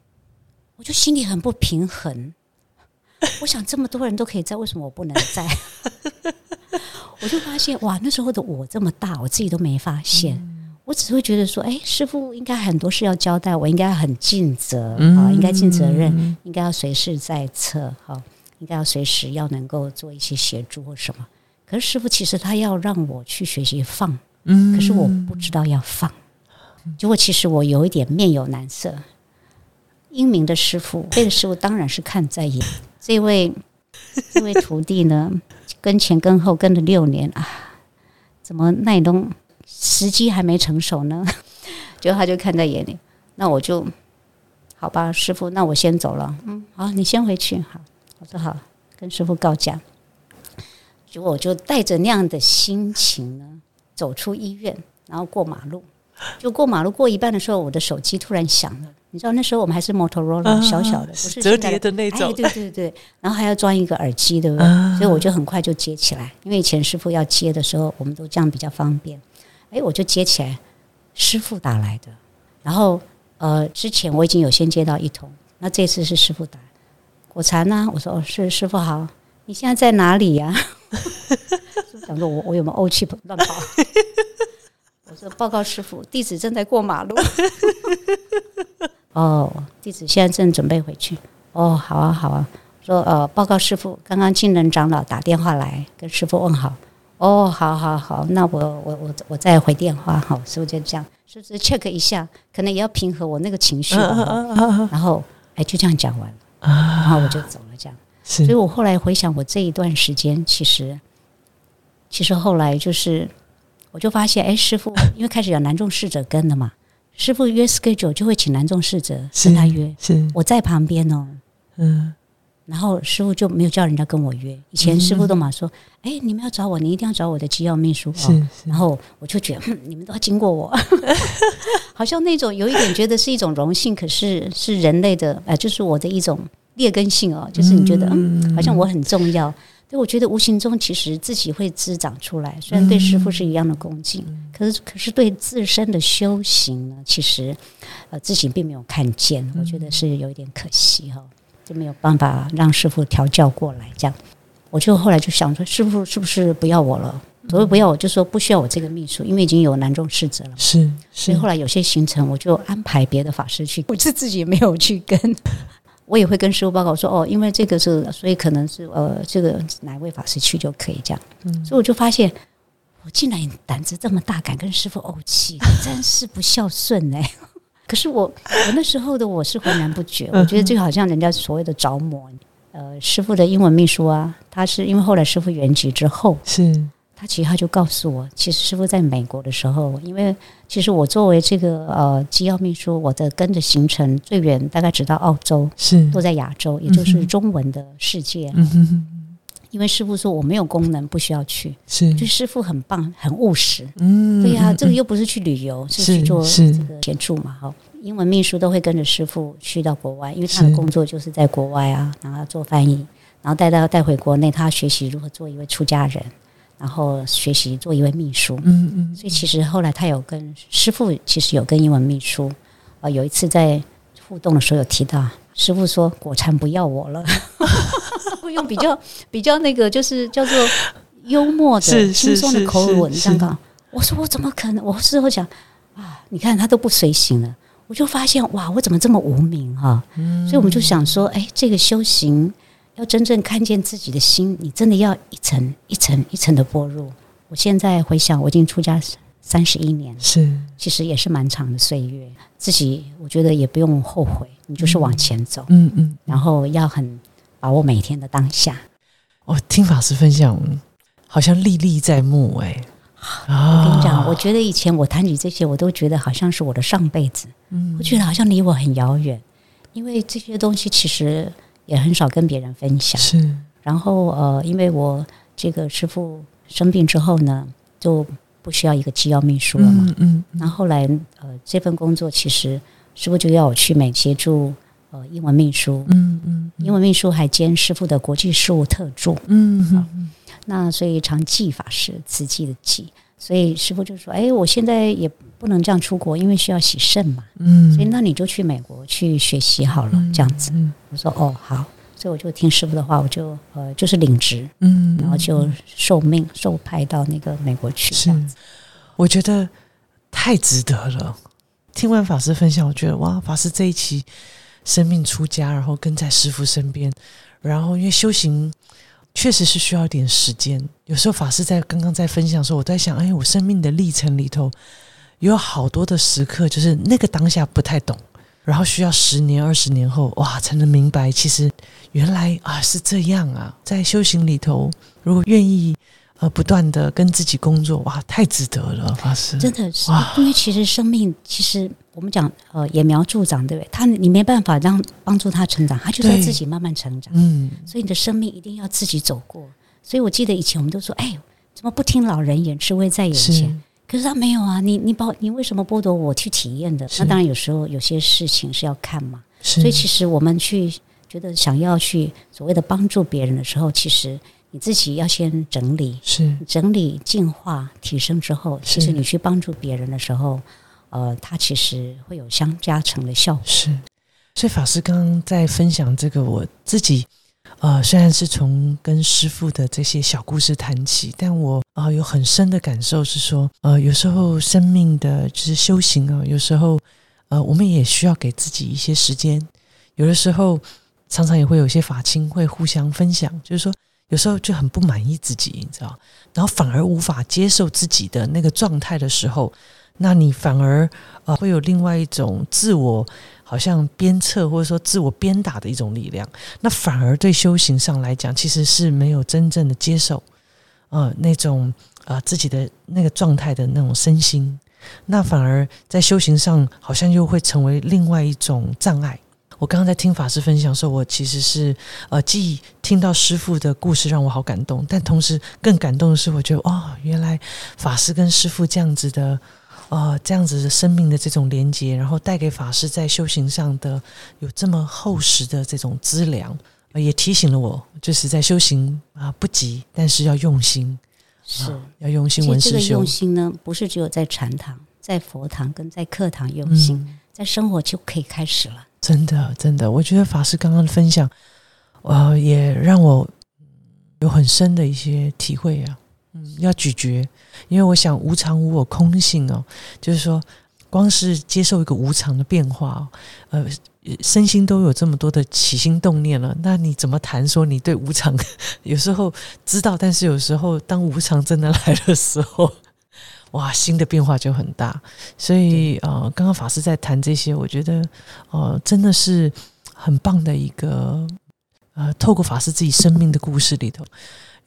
我就心里很不平衡，我想这么多人都可以在，为什么我不能在？我就发现哇，那时候的我这么大，我自己都没发现。我只会觉得说，哎，师傅应该很多事要交代，我应该很尽责啊，应该尽责任，应该要随时在侧，哈，应该要随时要能够做一些协助或什么。可是师傅其实他要让我去学习放，嗯可是我不知道要放，结果其实我有一点面有难色。英明的师傅，这个师傅当然是看在眼。这位这位徒弟呢，跟前跟后跟了六年啊，怎么那东时机还没成熟呢？结果他就看在眼里，那我就好吧，师傅，那我先走了。嗯，好，你先回去。好，我说好，跟师傅告假。结果我就带着那样的心情呢，走出医院，然后过马路。就过马路过一半的时候，我的手机突然响了。你知道那时候我们还是 Motorola、啊小小的，不是折叠的那种 哎，对对对，然后还要装一个耳机，对不对？啊所以我就很快就接起来，因为以前师傅要接的时候，我们都这样比较方便。哎，我就接起来，师傅打来的。然后呃，之前我已经有先接到一通，那这次是师傅打。果禅呢？我说哦，是师傅好，你现在在哪里呀、想说我我有没有怄气 乱跑？我说报告师傅，弟子正在过马路。哦，弟子现在正准备回去。哦，好啊，好啊。说呃，报告师傅，刚刚金人长老打电话来跟师傅问好。哦，好好好，那我我我我再回电话。哈，师傅就这样，是不是 check 一下？可能也要平和我那个情绪啊然后哎，就这样讲完了，啊然后我就走了。这样。所以我后来回想，我这一段时间，其实其实后来就是，我就发现，哎，师傅因为开始有男众侍者跟了嘛，师傅约 schedule 就会请男众侍者跟他约，是。我在旁边哦，嗯。然后师傅就没有叫人家跟我约。以前师傅都嘛说，哎，你们要找我，你一定要找我的机要秘书。是哦。是。然后我就觉得，哼，你们都要经过我，好像那种有一点觉得是一种荣幸，可是是人类的，呃，就是我的一种劣根性哦，就是你觉得，嗯，好像我很重要。对，我觉得无形中其实自己会滋长出来，虽然对师傅是一样的恭敬，可是可是对自身的修行呢，其实呃自己并没有看见，我觉得是有一点可惜哈、就没有办法让师傅调教过来。这样，我就后来就想说，师傅是不是不要我了？所谓不要我，就说不需要我这个秘书，因为已经有男众侍者了嘛。是是所以后来有些行程我就安排别的法师去，我是自己没有去跟。我也会跟师傅报告说，哦，因为这个是，所以可能是呃，这个哪一位法师去就可以这样。所以我就发现，我竟然胆子这么大，敢跟师傅怄气，真是不孝顺哎、可是我我那时候的我是浑然不觉，我觉得就好像人家所谓的着魔。呃，师傅的英文秘书啊，他是因为后来师傅圆寂之后，是他其实他就告诉我，其实师傅在美国的时候，因为其实我作为这个呃机要秘书，我的跟着行程最远大概只到澳洲，是都在亚洲，也就是中文的世界。嗯哼哼因为师傅说我没有功能，不需要去。是就师傅很棒，很务实。嗯对呀、嗯这个又不是去旅游，是是去做这个协助嘛。哈，英文秘书都会跟着师傅去到国外，因为他的工作就是在国外啊，然后做翻译，然后带到带回国内，他学习如何做一位出家人，然后学习做一位秘书。嗯嗯所以其实后来他有跟师傅，其实有跟英文秘书，呃，有一次在互动的时候有提到，师傅说果禅不要我了，用比较比较那个就是叫做幽默的、轻松的口吻是这样讲。我说我怎么可能？我事后想啊，你看他都不随行了，我就发现哇，我怎么这么无名哈、所以我们就想说，哎，这个修行要真正看见自己的心，你真的要一层一层一层的剥入。我现在回想，我已经出家三十一年了，是其实也是蛮长的岁月。自己我觉得也不用后悔，你就是往前走，嗯嗯。然后要很把握每天的当下。我听法师分享，好像历历在目哎、我啊跟你讲，我觉得以前我谈起这些，我都觉得好像是我的上辈子，嗯我觉得好像离我很遥远，因为这些东西其实也很少跟别人分享。是然后呃，因为我这个师傅生病之后呢，就不需要一个机要秘书了嘛。嗯嗯后后来呃，这份工作其实师傅就要我去美协助呃英文秘书，嗯嗯英文秘书还兼师傅的国际事务特助。嗯嗯那所以常记法师慈济的记，所以师傅就说：“哎，我现在也不能这样出国，因为需要洗肾嘛。嗯，所以那你就去美国去学习好了，这样子。”嗯我说：“哦，好。”所以我就听师傅的话，我就呃就是领职，嗯，然后就受命受派到那个美国去。这是样子，我觉得太值得了。听完法师分享，我觉得哇，法师这一期生命出家，然后跟在师傅身边，然后因为修行确实是需要一点时间。有时候法师在刚刚在分享的时候，我在想，哎，我生命的历程里头有好多的时刻，就是那个当下不太懂，然后需要十年、二十年后，哇，才能明白，其实原来啊是这样啊。在修行里头，如果愿意呃不断的跟自己工作，哇，太值得了，法师。真的是，因为其实生命，其实我们讲呃揠苗助长，对不对？他你没办法让帮助他成长，他就是要自己慢慢成长。嗯，所以你的生命一定要自己走过。所以我记得以前我们都说，哎，怎么不听老人言，吃亏在眼前？可是他没有啊，你你把你为什么剥夺我去体验的？那当然有时候有些事情是要看嘛。所以其实我们去觉得想要去所谓的帮助别人的时候，其实你自己要先整理、是整理、进化、提升之后，其实你去帮助别人的时候，呃，它其实会有相加成的效果。是。所以法师刚刚在分享这个，我自己呃虽然是从跟师傅的这些小故事谈起，但我啊、有很深的感受是说，呃，有时候生命的就是修行啊，有时候呃我们也需要给自己一些时间，有的时候常常也会有些法亲会互相分享，就是说有时候就很不满意自己，你知道，然后反而无法接受自己的那个状态的时候，那你反而呃会有另外一种自我好像鞭策或者说自我鞭打的一种力量，那反而对修行上来讲，其实是没有真正的接受，呃那种呃自己的那个状态的那种身心，那反而在修行上好像又会成为另外一种障碍。我刚刚在听法师分享的时候，我其实是呃，既听到师傅的故事让我好感动，但同时更感动的是，我觉得哦，原来法师跟师傅这样子的呃，这样子的生命的这种连接，然后带给法师在修行上的有这么厚实的这种资粮，呃、也提醒了我，就是在修行啊、不急，但是要用心，是，啊要用心其实这个闻思修用，心呢，不是只有在禅堂、在佛堂跟在课堂用心，嗯在生活就可以开始了。真的真的，我觉得法师刚刚的分享，呃，也让我嗯有很深的一些体会啊。嗯，要咀嚼，因为我想无常无我空性哦，就是说，光是接受一个无常的变化哦，呃，身心都有这么多的起心动念了，那你怎么谈说你对无常 有时候知道，但是有时候当无常真的来的时候，哇，新的变化就很大。所以呃，刚刚法师在谈这些，我觉得呃，真的是很棒的一个呃，透过法师自己生命的故事里头。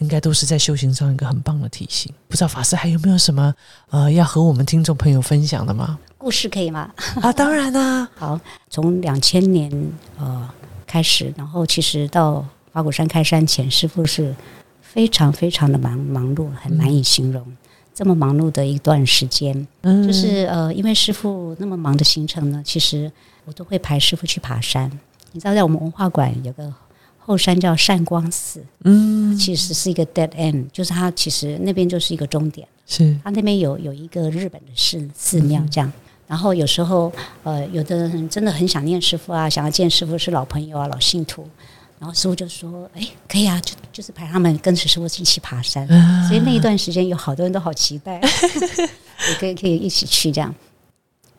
应该都是在修行上一个很棒的提醒。不知道法师还有没有什么呃要和我们听众朋友分享的吗？故事可以吗？啊，当然 啦、好，从两千年呃开始，然后其实到花果山开山前，师傅是非常非常的忙忙碌，很难以形容。这么忙碌的一段时间，嗯就是呃，因为师傅那么忙的行程呢，其实我都会排师傅去爬山。你知道，在我们文化馆有个后山叫善光寺，嗯其实是一个 dead end，就是它其实那边就是一个终点。是它那边有有一个日本的寺寺庙这样。然后有时候，呃，有的人真的很想念师傅啊，想要见师傅，是老朋友啊，老信徒。然后师傅就说：“哎，可以啊，就就是陪他们跟着师傅一起爬山。啊所以那一段时间有好多人都好期待，也可以可以一起去这样。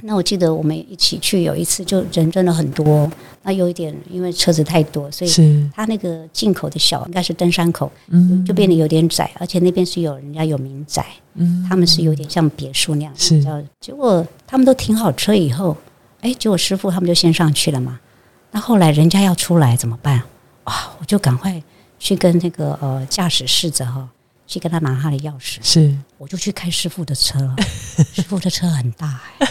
那我记得我们一起去有一次，就人真的很多。那有一点，因为车子太多，所以是它那个进口的小应该是登山口，嗯就变得有点窄，而且那边是有人家有民宅，嗯他们是有点像别墅那样。是结果他们都停好车以后，哎，结果师傅他们就先上去了嘛。那后来人家要出来怎么办？哇，我就赶快去跟那个呃驾驶室者哈，去跟他拿他的钥匙，是我就去开师傅的车了。师傅的车很大、哎，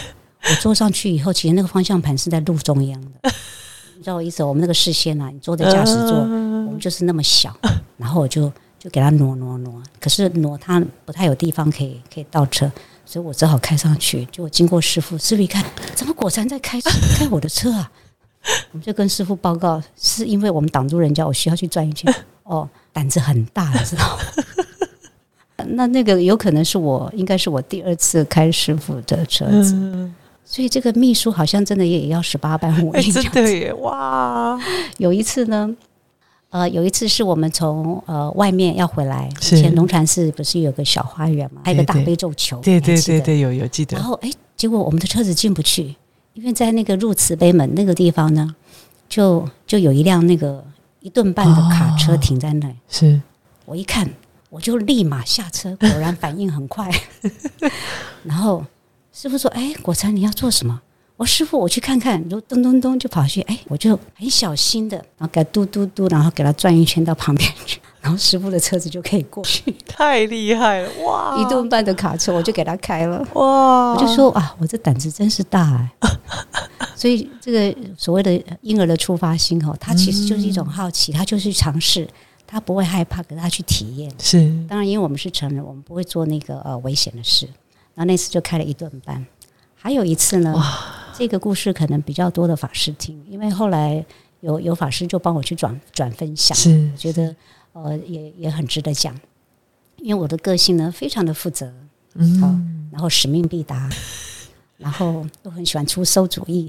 我坐上去以后，其实那个方向盘是在路中央的。你知道我意思？我们那个视线啊，你坐在驾驶座，嗯我们就是那么小，然后我就就给他挪挪挪，可是挪他不太有地方可以可以倒车，所以我只好开上去。就经过师傅，师傅一看，怎么果然在开开我的车啊？我们就跟师傅报告，是因为我们挡住人家，我需要去转一圈。哦，胆子很大，你知道吗？那那个有可能是我，应该是我第二次开师傅的车子，嗯，所以这个秘书好像真的也要十八般武哎，艺这样子。真的耶，哇，有一次呢，呃，有一次是我们从呃外面要回来，是以前龙禅寺不是有个小花园嘛，还有个大对对悲咒球，对对。对对，有有记得然，后哎，结果我们的车子进不去，因为在那个入慈悲门那个地方呢，就就有一辆那个一顿半的卡车哦停在那里。是我一看，我就立马下车，果然反应很快。然后师傅说：“哎，果禅你要做什么？”我说师傅，我去看看，就咚咚咚就跑去，哎，我就很小心的，然后给他嘟嘟嘟，然后给它转一圈到旁边去，然后师傅的车子就可以过去。太厉害了，哇，一吨半的卡车，我就给他开了。哇，我就说啊，我这胆子真是大哎、所以这个所谓的婴儿的出发心哦，他其实就是一种好奇，他就是去尝试，他不会害怕，可是他去体验。是当然，因为我们是成人，我们不会做那个呃危险的事。然后那次就开了一顿班。还有一次呢，这个故事可能比较多的法师听，因为后来有有法师就帮我去转转分享，是我觉得呃也也很值得讲。因为我的个性呢非常的负责，好嗯，然后使命必达，然后又很喜欢出馊主意，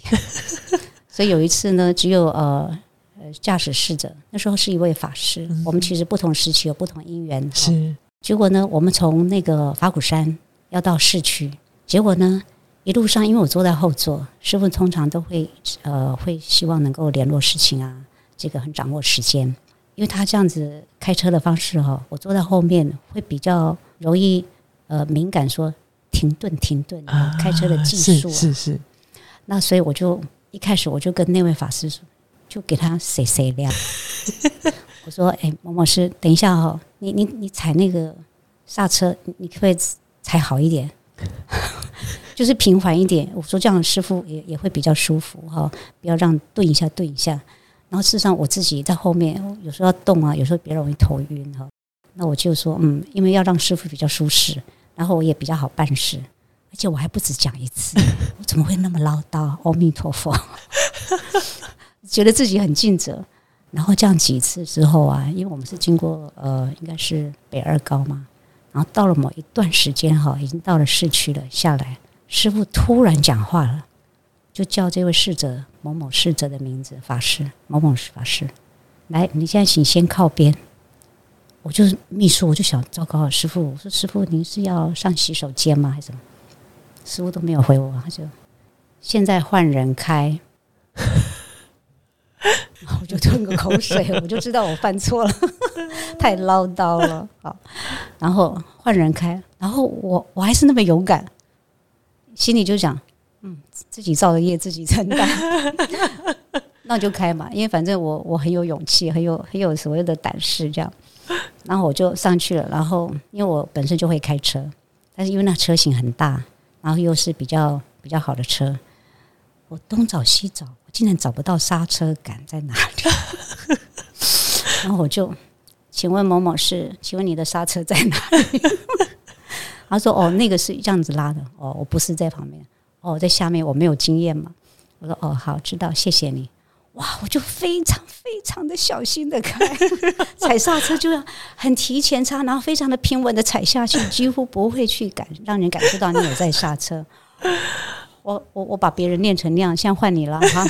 所以有一次呢，只有呃呃驾驶侍者，那时候是一位法师，我们其实不同时期有不同因缘，好。是。结果呢，我们从那个法鼓山要到市区，结果呢，一路上因为我坐在后座，师傅通常都会呃会希望能够联络事情啊，这个很掌握时间，因为他这样子开车的方式哈、我坐在后面会比较容易呃敏感说停顿停顿、啊，开车的技术、啊是是。是，那所以我就一开始我就跟那位法师说，就给他谁谁亮。我说：“哎、某某师，等一下哦，你你你踩那个刹车，你你可不可以才好一点？就是平缓一点。我说这样师傅也也会比较舒服哈、不要让顿一下顿一下。然后事实上我自己在后面，有时候要动啊，有时候比较容易头晕哈、那我就说，嗯，因为要让师傅比较舒适，然后我也比较好办事，而且我还不止讲一次，我怎么会那么唠叨？阿弥陀佛，觉得自己很尽责。然后这样几次之后啊，因为我们是经过呃，应该是北二高嘛，然后到了某一段时间哈，已经到了市区了，下来，师傅突然讲话了，就叫这位侍者某某侍者的名字，法师某某法师，来，你现在请先靠边。我就是秘书，我就想，糟糕，师傅，我说师傅，您是要上洗手间吗，还是什么？师傅都没有回我，他就现在换人开。然后我就吞个口水，我就知道我犯错了，太唠叨了。好，然后换人开，然后我我还是那么勇敢，心里就想，嗯，自己造的业自己承担，那就开嘛，因为反正我我很有勇气，很有很有所谓的胆识，这样，然后我就上去了。然后因为我本身就会开车，但是因为那车型很大，然后又是比较比较好的车，我东找西找，竟然找不到刹车杆在哪里。然后我就请问某某是？请问你的刹车在哪里？他说：“哦，那个是这样子拉的。哦，我不是在旁边。哦，在下面，我没有经验嘛。”我说：“哦，好，知道，谢谢你。”哇，我就非常非常的小心的开，踩刹车就要很提前刹，然后非常的平稳的踩下去，几乎不会去感让人感受到你有在刹车。我我我把别人练成那样，现在换你了哈。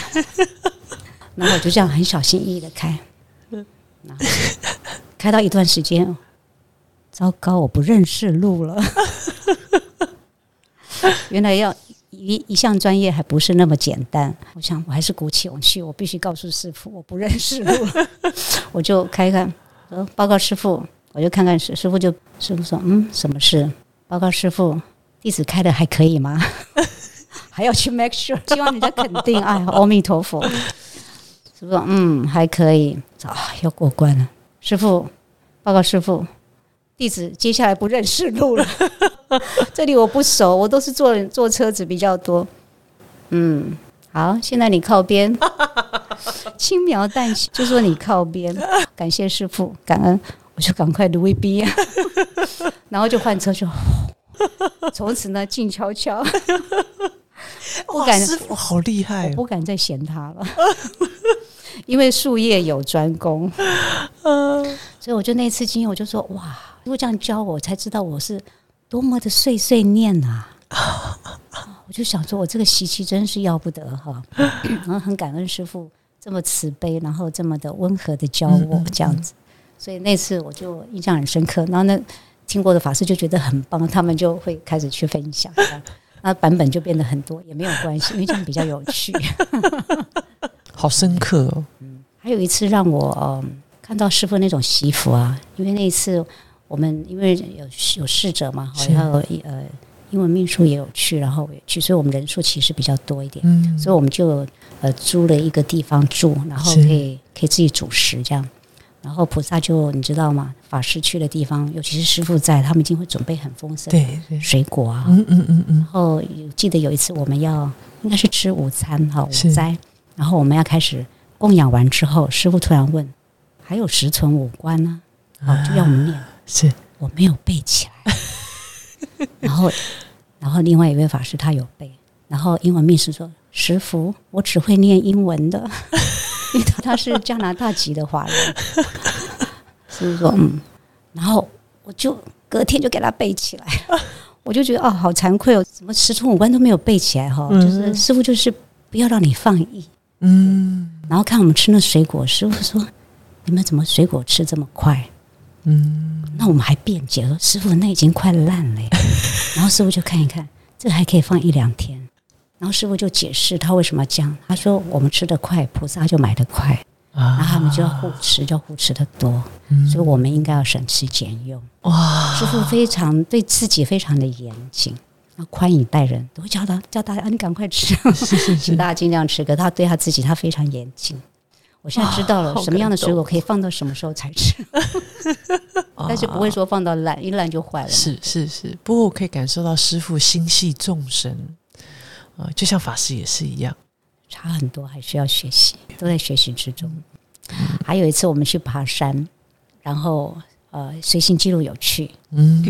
然后我就这样很小心翼翼的开，然后开到一段时间，糟糕，我不认识路了。原来要一一项专业还不是那么简单。我想我还是鼓起勇气，我必须告诉师傅我不认识路，我就开看，说报告师傅，我就看看师师傅就师傅说嗯什么事？报告师傅，弟子开的还可以吗？还要去 make sure，希望人家肯定。哎，阿弥陀佛。师傅，嗯，还可以，啊，要过关了。师傅，报告师傅，弟子接下来不认识路了，这里我不熟，我都是坐坐车子比较多。嗯，好，现在你靠边，轻描淡写就说你靠边，感谢师傅，感恩，我就赶快录一笔，然后就换车去，从此呢静悄悄。不敢，师傅好厉害，我不敢再嫌他了，因为术业有专攻。嗯，所以我就那次经验，我就说哇，如果这样教我，才知道我是多么的碎碎念呐。我就想说，我这个习气真是要不得哈。然后很感恩师傅这么慈悲，然后这么的温和的教我这样子。所以那次我就印象很深刻。然后那听过的法师就觉得很棒，他们就会开始去分享。那版本就变得很多，也没有关系，因为这样比较有趣。好深刻哦。嗯，还有一次让我看到师傅那种习服啊，因为那一次我们因为有有侍者嘛，然后呃英文秘书也有去，然后也去，所以我们人数其实比较多一点。嗯，所以我们就呃租了一个地方住，然后可以可以自己煮食这样。然后菩萨就你知道吗？法师去的地方，尤其是师傅在，他们一定会准备很丰盛的水果啊。嗯嗯嗯嗯。然后记得有一次我们要应该是吃午餐哈午斋，然后我们要开始供养完之后，师傅突然问：“还有十存五官呢？”哦，就要我们念。是我没有背起来。然后，然后另外一位法师他有背。然后英文秘书说：“师傅，我只会念英文的。”因为他是加拿大籍的华人，师傅说嗯，然后我就隔天就给他背起来，我就觉得哦，好惭愧哦，怎么十存五观都没有背起来哈？就是师傅就是不要让你放逸，嗯，然后看我们吃那水果，师傅说你们怎么水果吃这么快？嗯，那我们还辩解说师傅那已经快烂了，然后师傅就看一看，这还可以放一两天。然后师傅就解释他为什么这样。他说：“我们吃得快，菩萨就买得快，然后他们就要护持，就护持的多，所以我们应该要省吃俭用。”哇！师傅非常对自己非常的严谨，要宽以待人，都会教他叫大家：“你赶快吃，请大家尽量吃。”可他对他自己，他非常严谨。我现在知道了什么样的水果可以放到什么时候才吃，但是不会说放到烂一烂就坏了。是是是，不过我可以感受到师傅心系众生。啊，就像法师也是一样，差很多，还需要学习，都在学习之中。还有一次我们去爬山，然后呃，随行记录有去，嗯，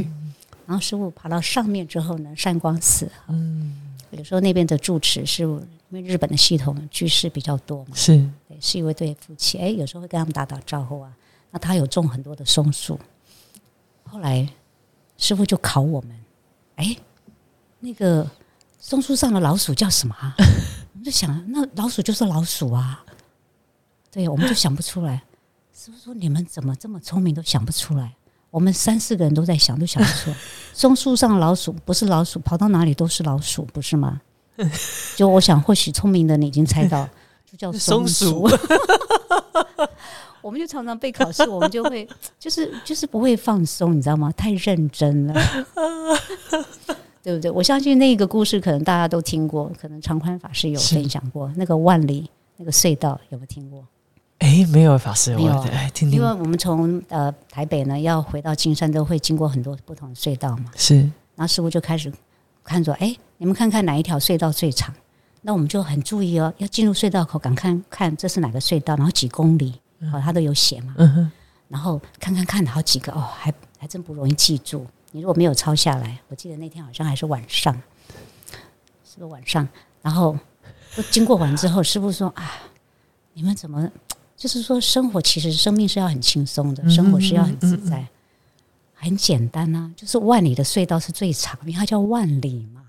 然后师傅爬到上面之后呢，善光寺，嗯，有时候那边的住持是因为日本的系统居士比较多嘛，是，对，是一位对夫妻，哎，有时候会跟他们打打招呼啊。那他有种很多的松树，后来师傅就考我们，哎，那个。松树上的老鼠叫什么？啊 我们就想，那老鼠就是老鼠啊。对，我们就想不出来。师傅说：“你们怎么这么聪明，都想不出来？”我们三四个人都在想，都想不出来。松树上的老鼠不是老鼠，跑到哪里都是老鼠，不是吗？就我想，或许聪明的你已经猜到，就叫松鼠。我们就常常被考试，我们就会就是就是不会放松，你知道吗？太认真了。对不对？我相信那个故事可能大家都听过，可能长宽法师有分享过那个万里那个隧道，有没有听过？哎，没有法师，没有。哎，听听。因为我们从呃台北呢要回到金山，都会经过很多不同的隧道嘛。是。然后师傅就开始看着，哎，你们看看哪一条隧道最长？那我们就很注意哦，要进入隧道口，赶看看这是哪个隧道，然后几公里，好，他都有写嘛。嗯哼。然后看看看好几个哦，还还真不容易记住。你如果没有抄下来，我记得那天好像还是晚上，是不是晚上？然后都经过完之后，师傅说啊，你们怎么？就是说，生活其实生命是要很轻松的，生活是要很自在，很简单呐。就是万里的隧道是最长，因为它叫万里嘛。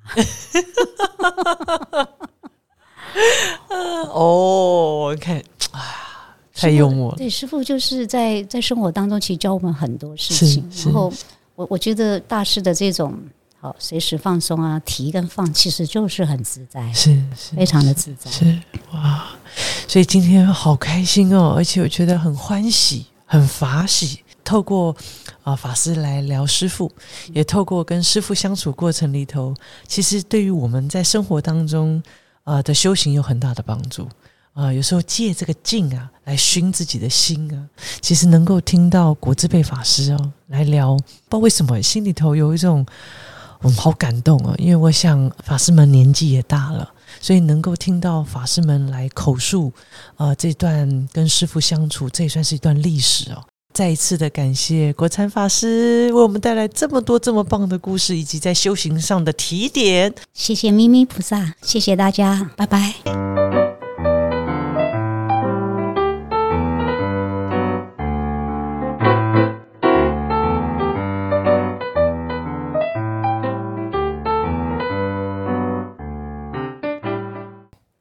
哦，你看啊，太幽默了。对，师傅就是在在生活当中，其实教我们很多事情。然后我我觉得大师的这种好随时放松啊，提跟放，其实就是很自在，是是，非常的自在。是哇，所以今天好开心哦，而且我觉得很欢喜，很法喜。透过啊法师来聊师傅，也透过跟师傅相处过程里头，其实对于我们在生活当中。啊的修行有很大的帮助啊！有时候借这个镜啊来熏自己的心啊，其实能够听到国之辈法师哦来聊，不知道为什么心里头有一种嗯好感动啊！因为我想法师们年纪也大了，所以能够听到法师们来口述啊这段跟师父相处，这也算是一段历史哦。再一次的感谢国禅法师为我们带来这么多这么棒的故事，以及在修行上的提点。谢谢咪咪菩萨，谢谢大家，拜拜。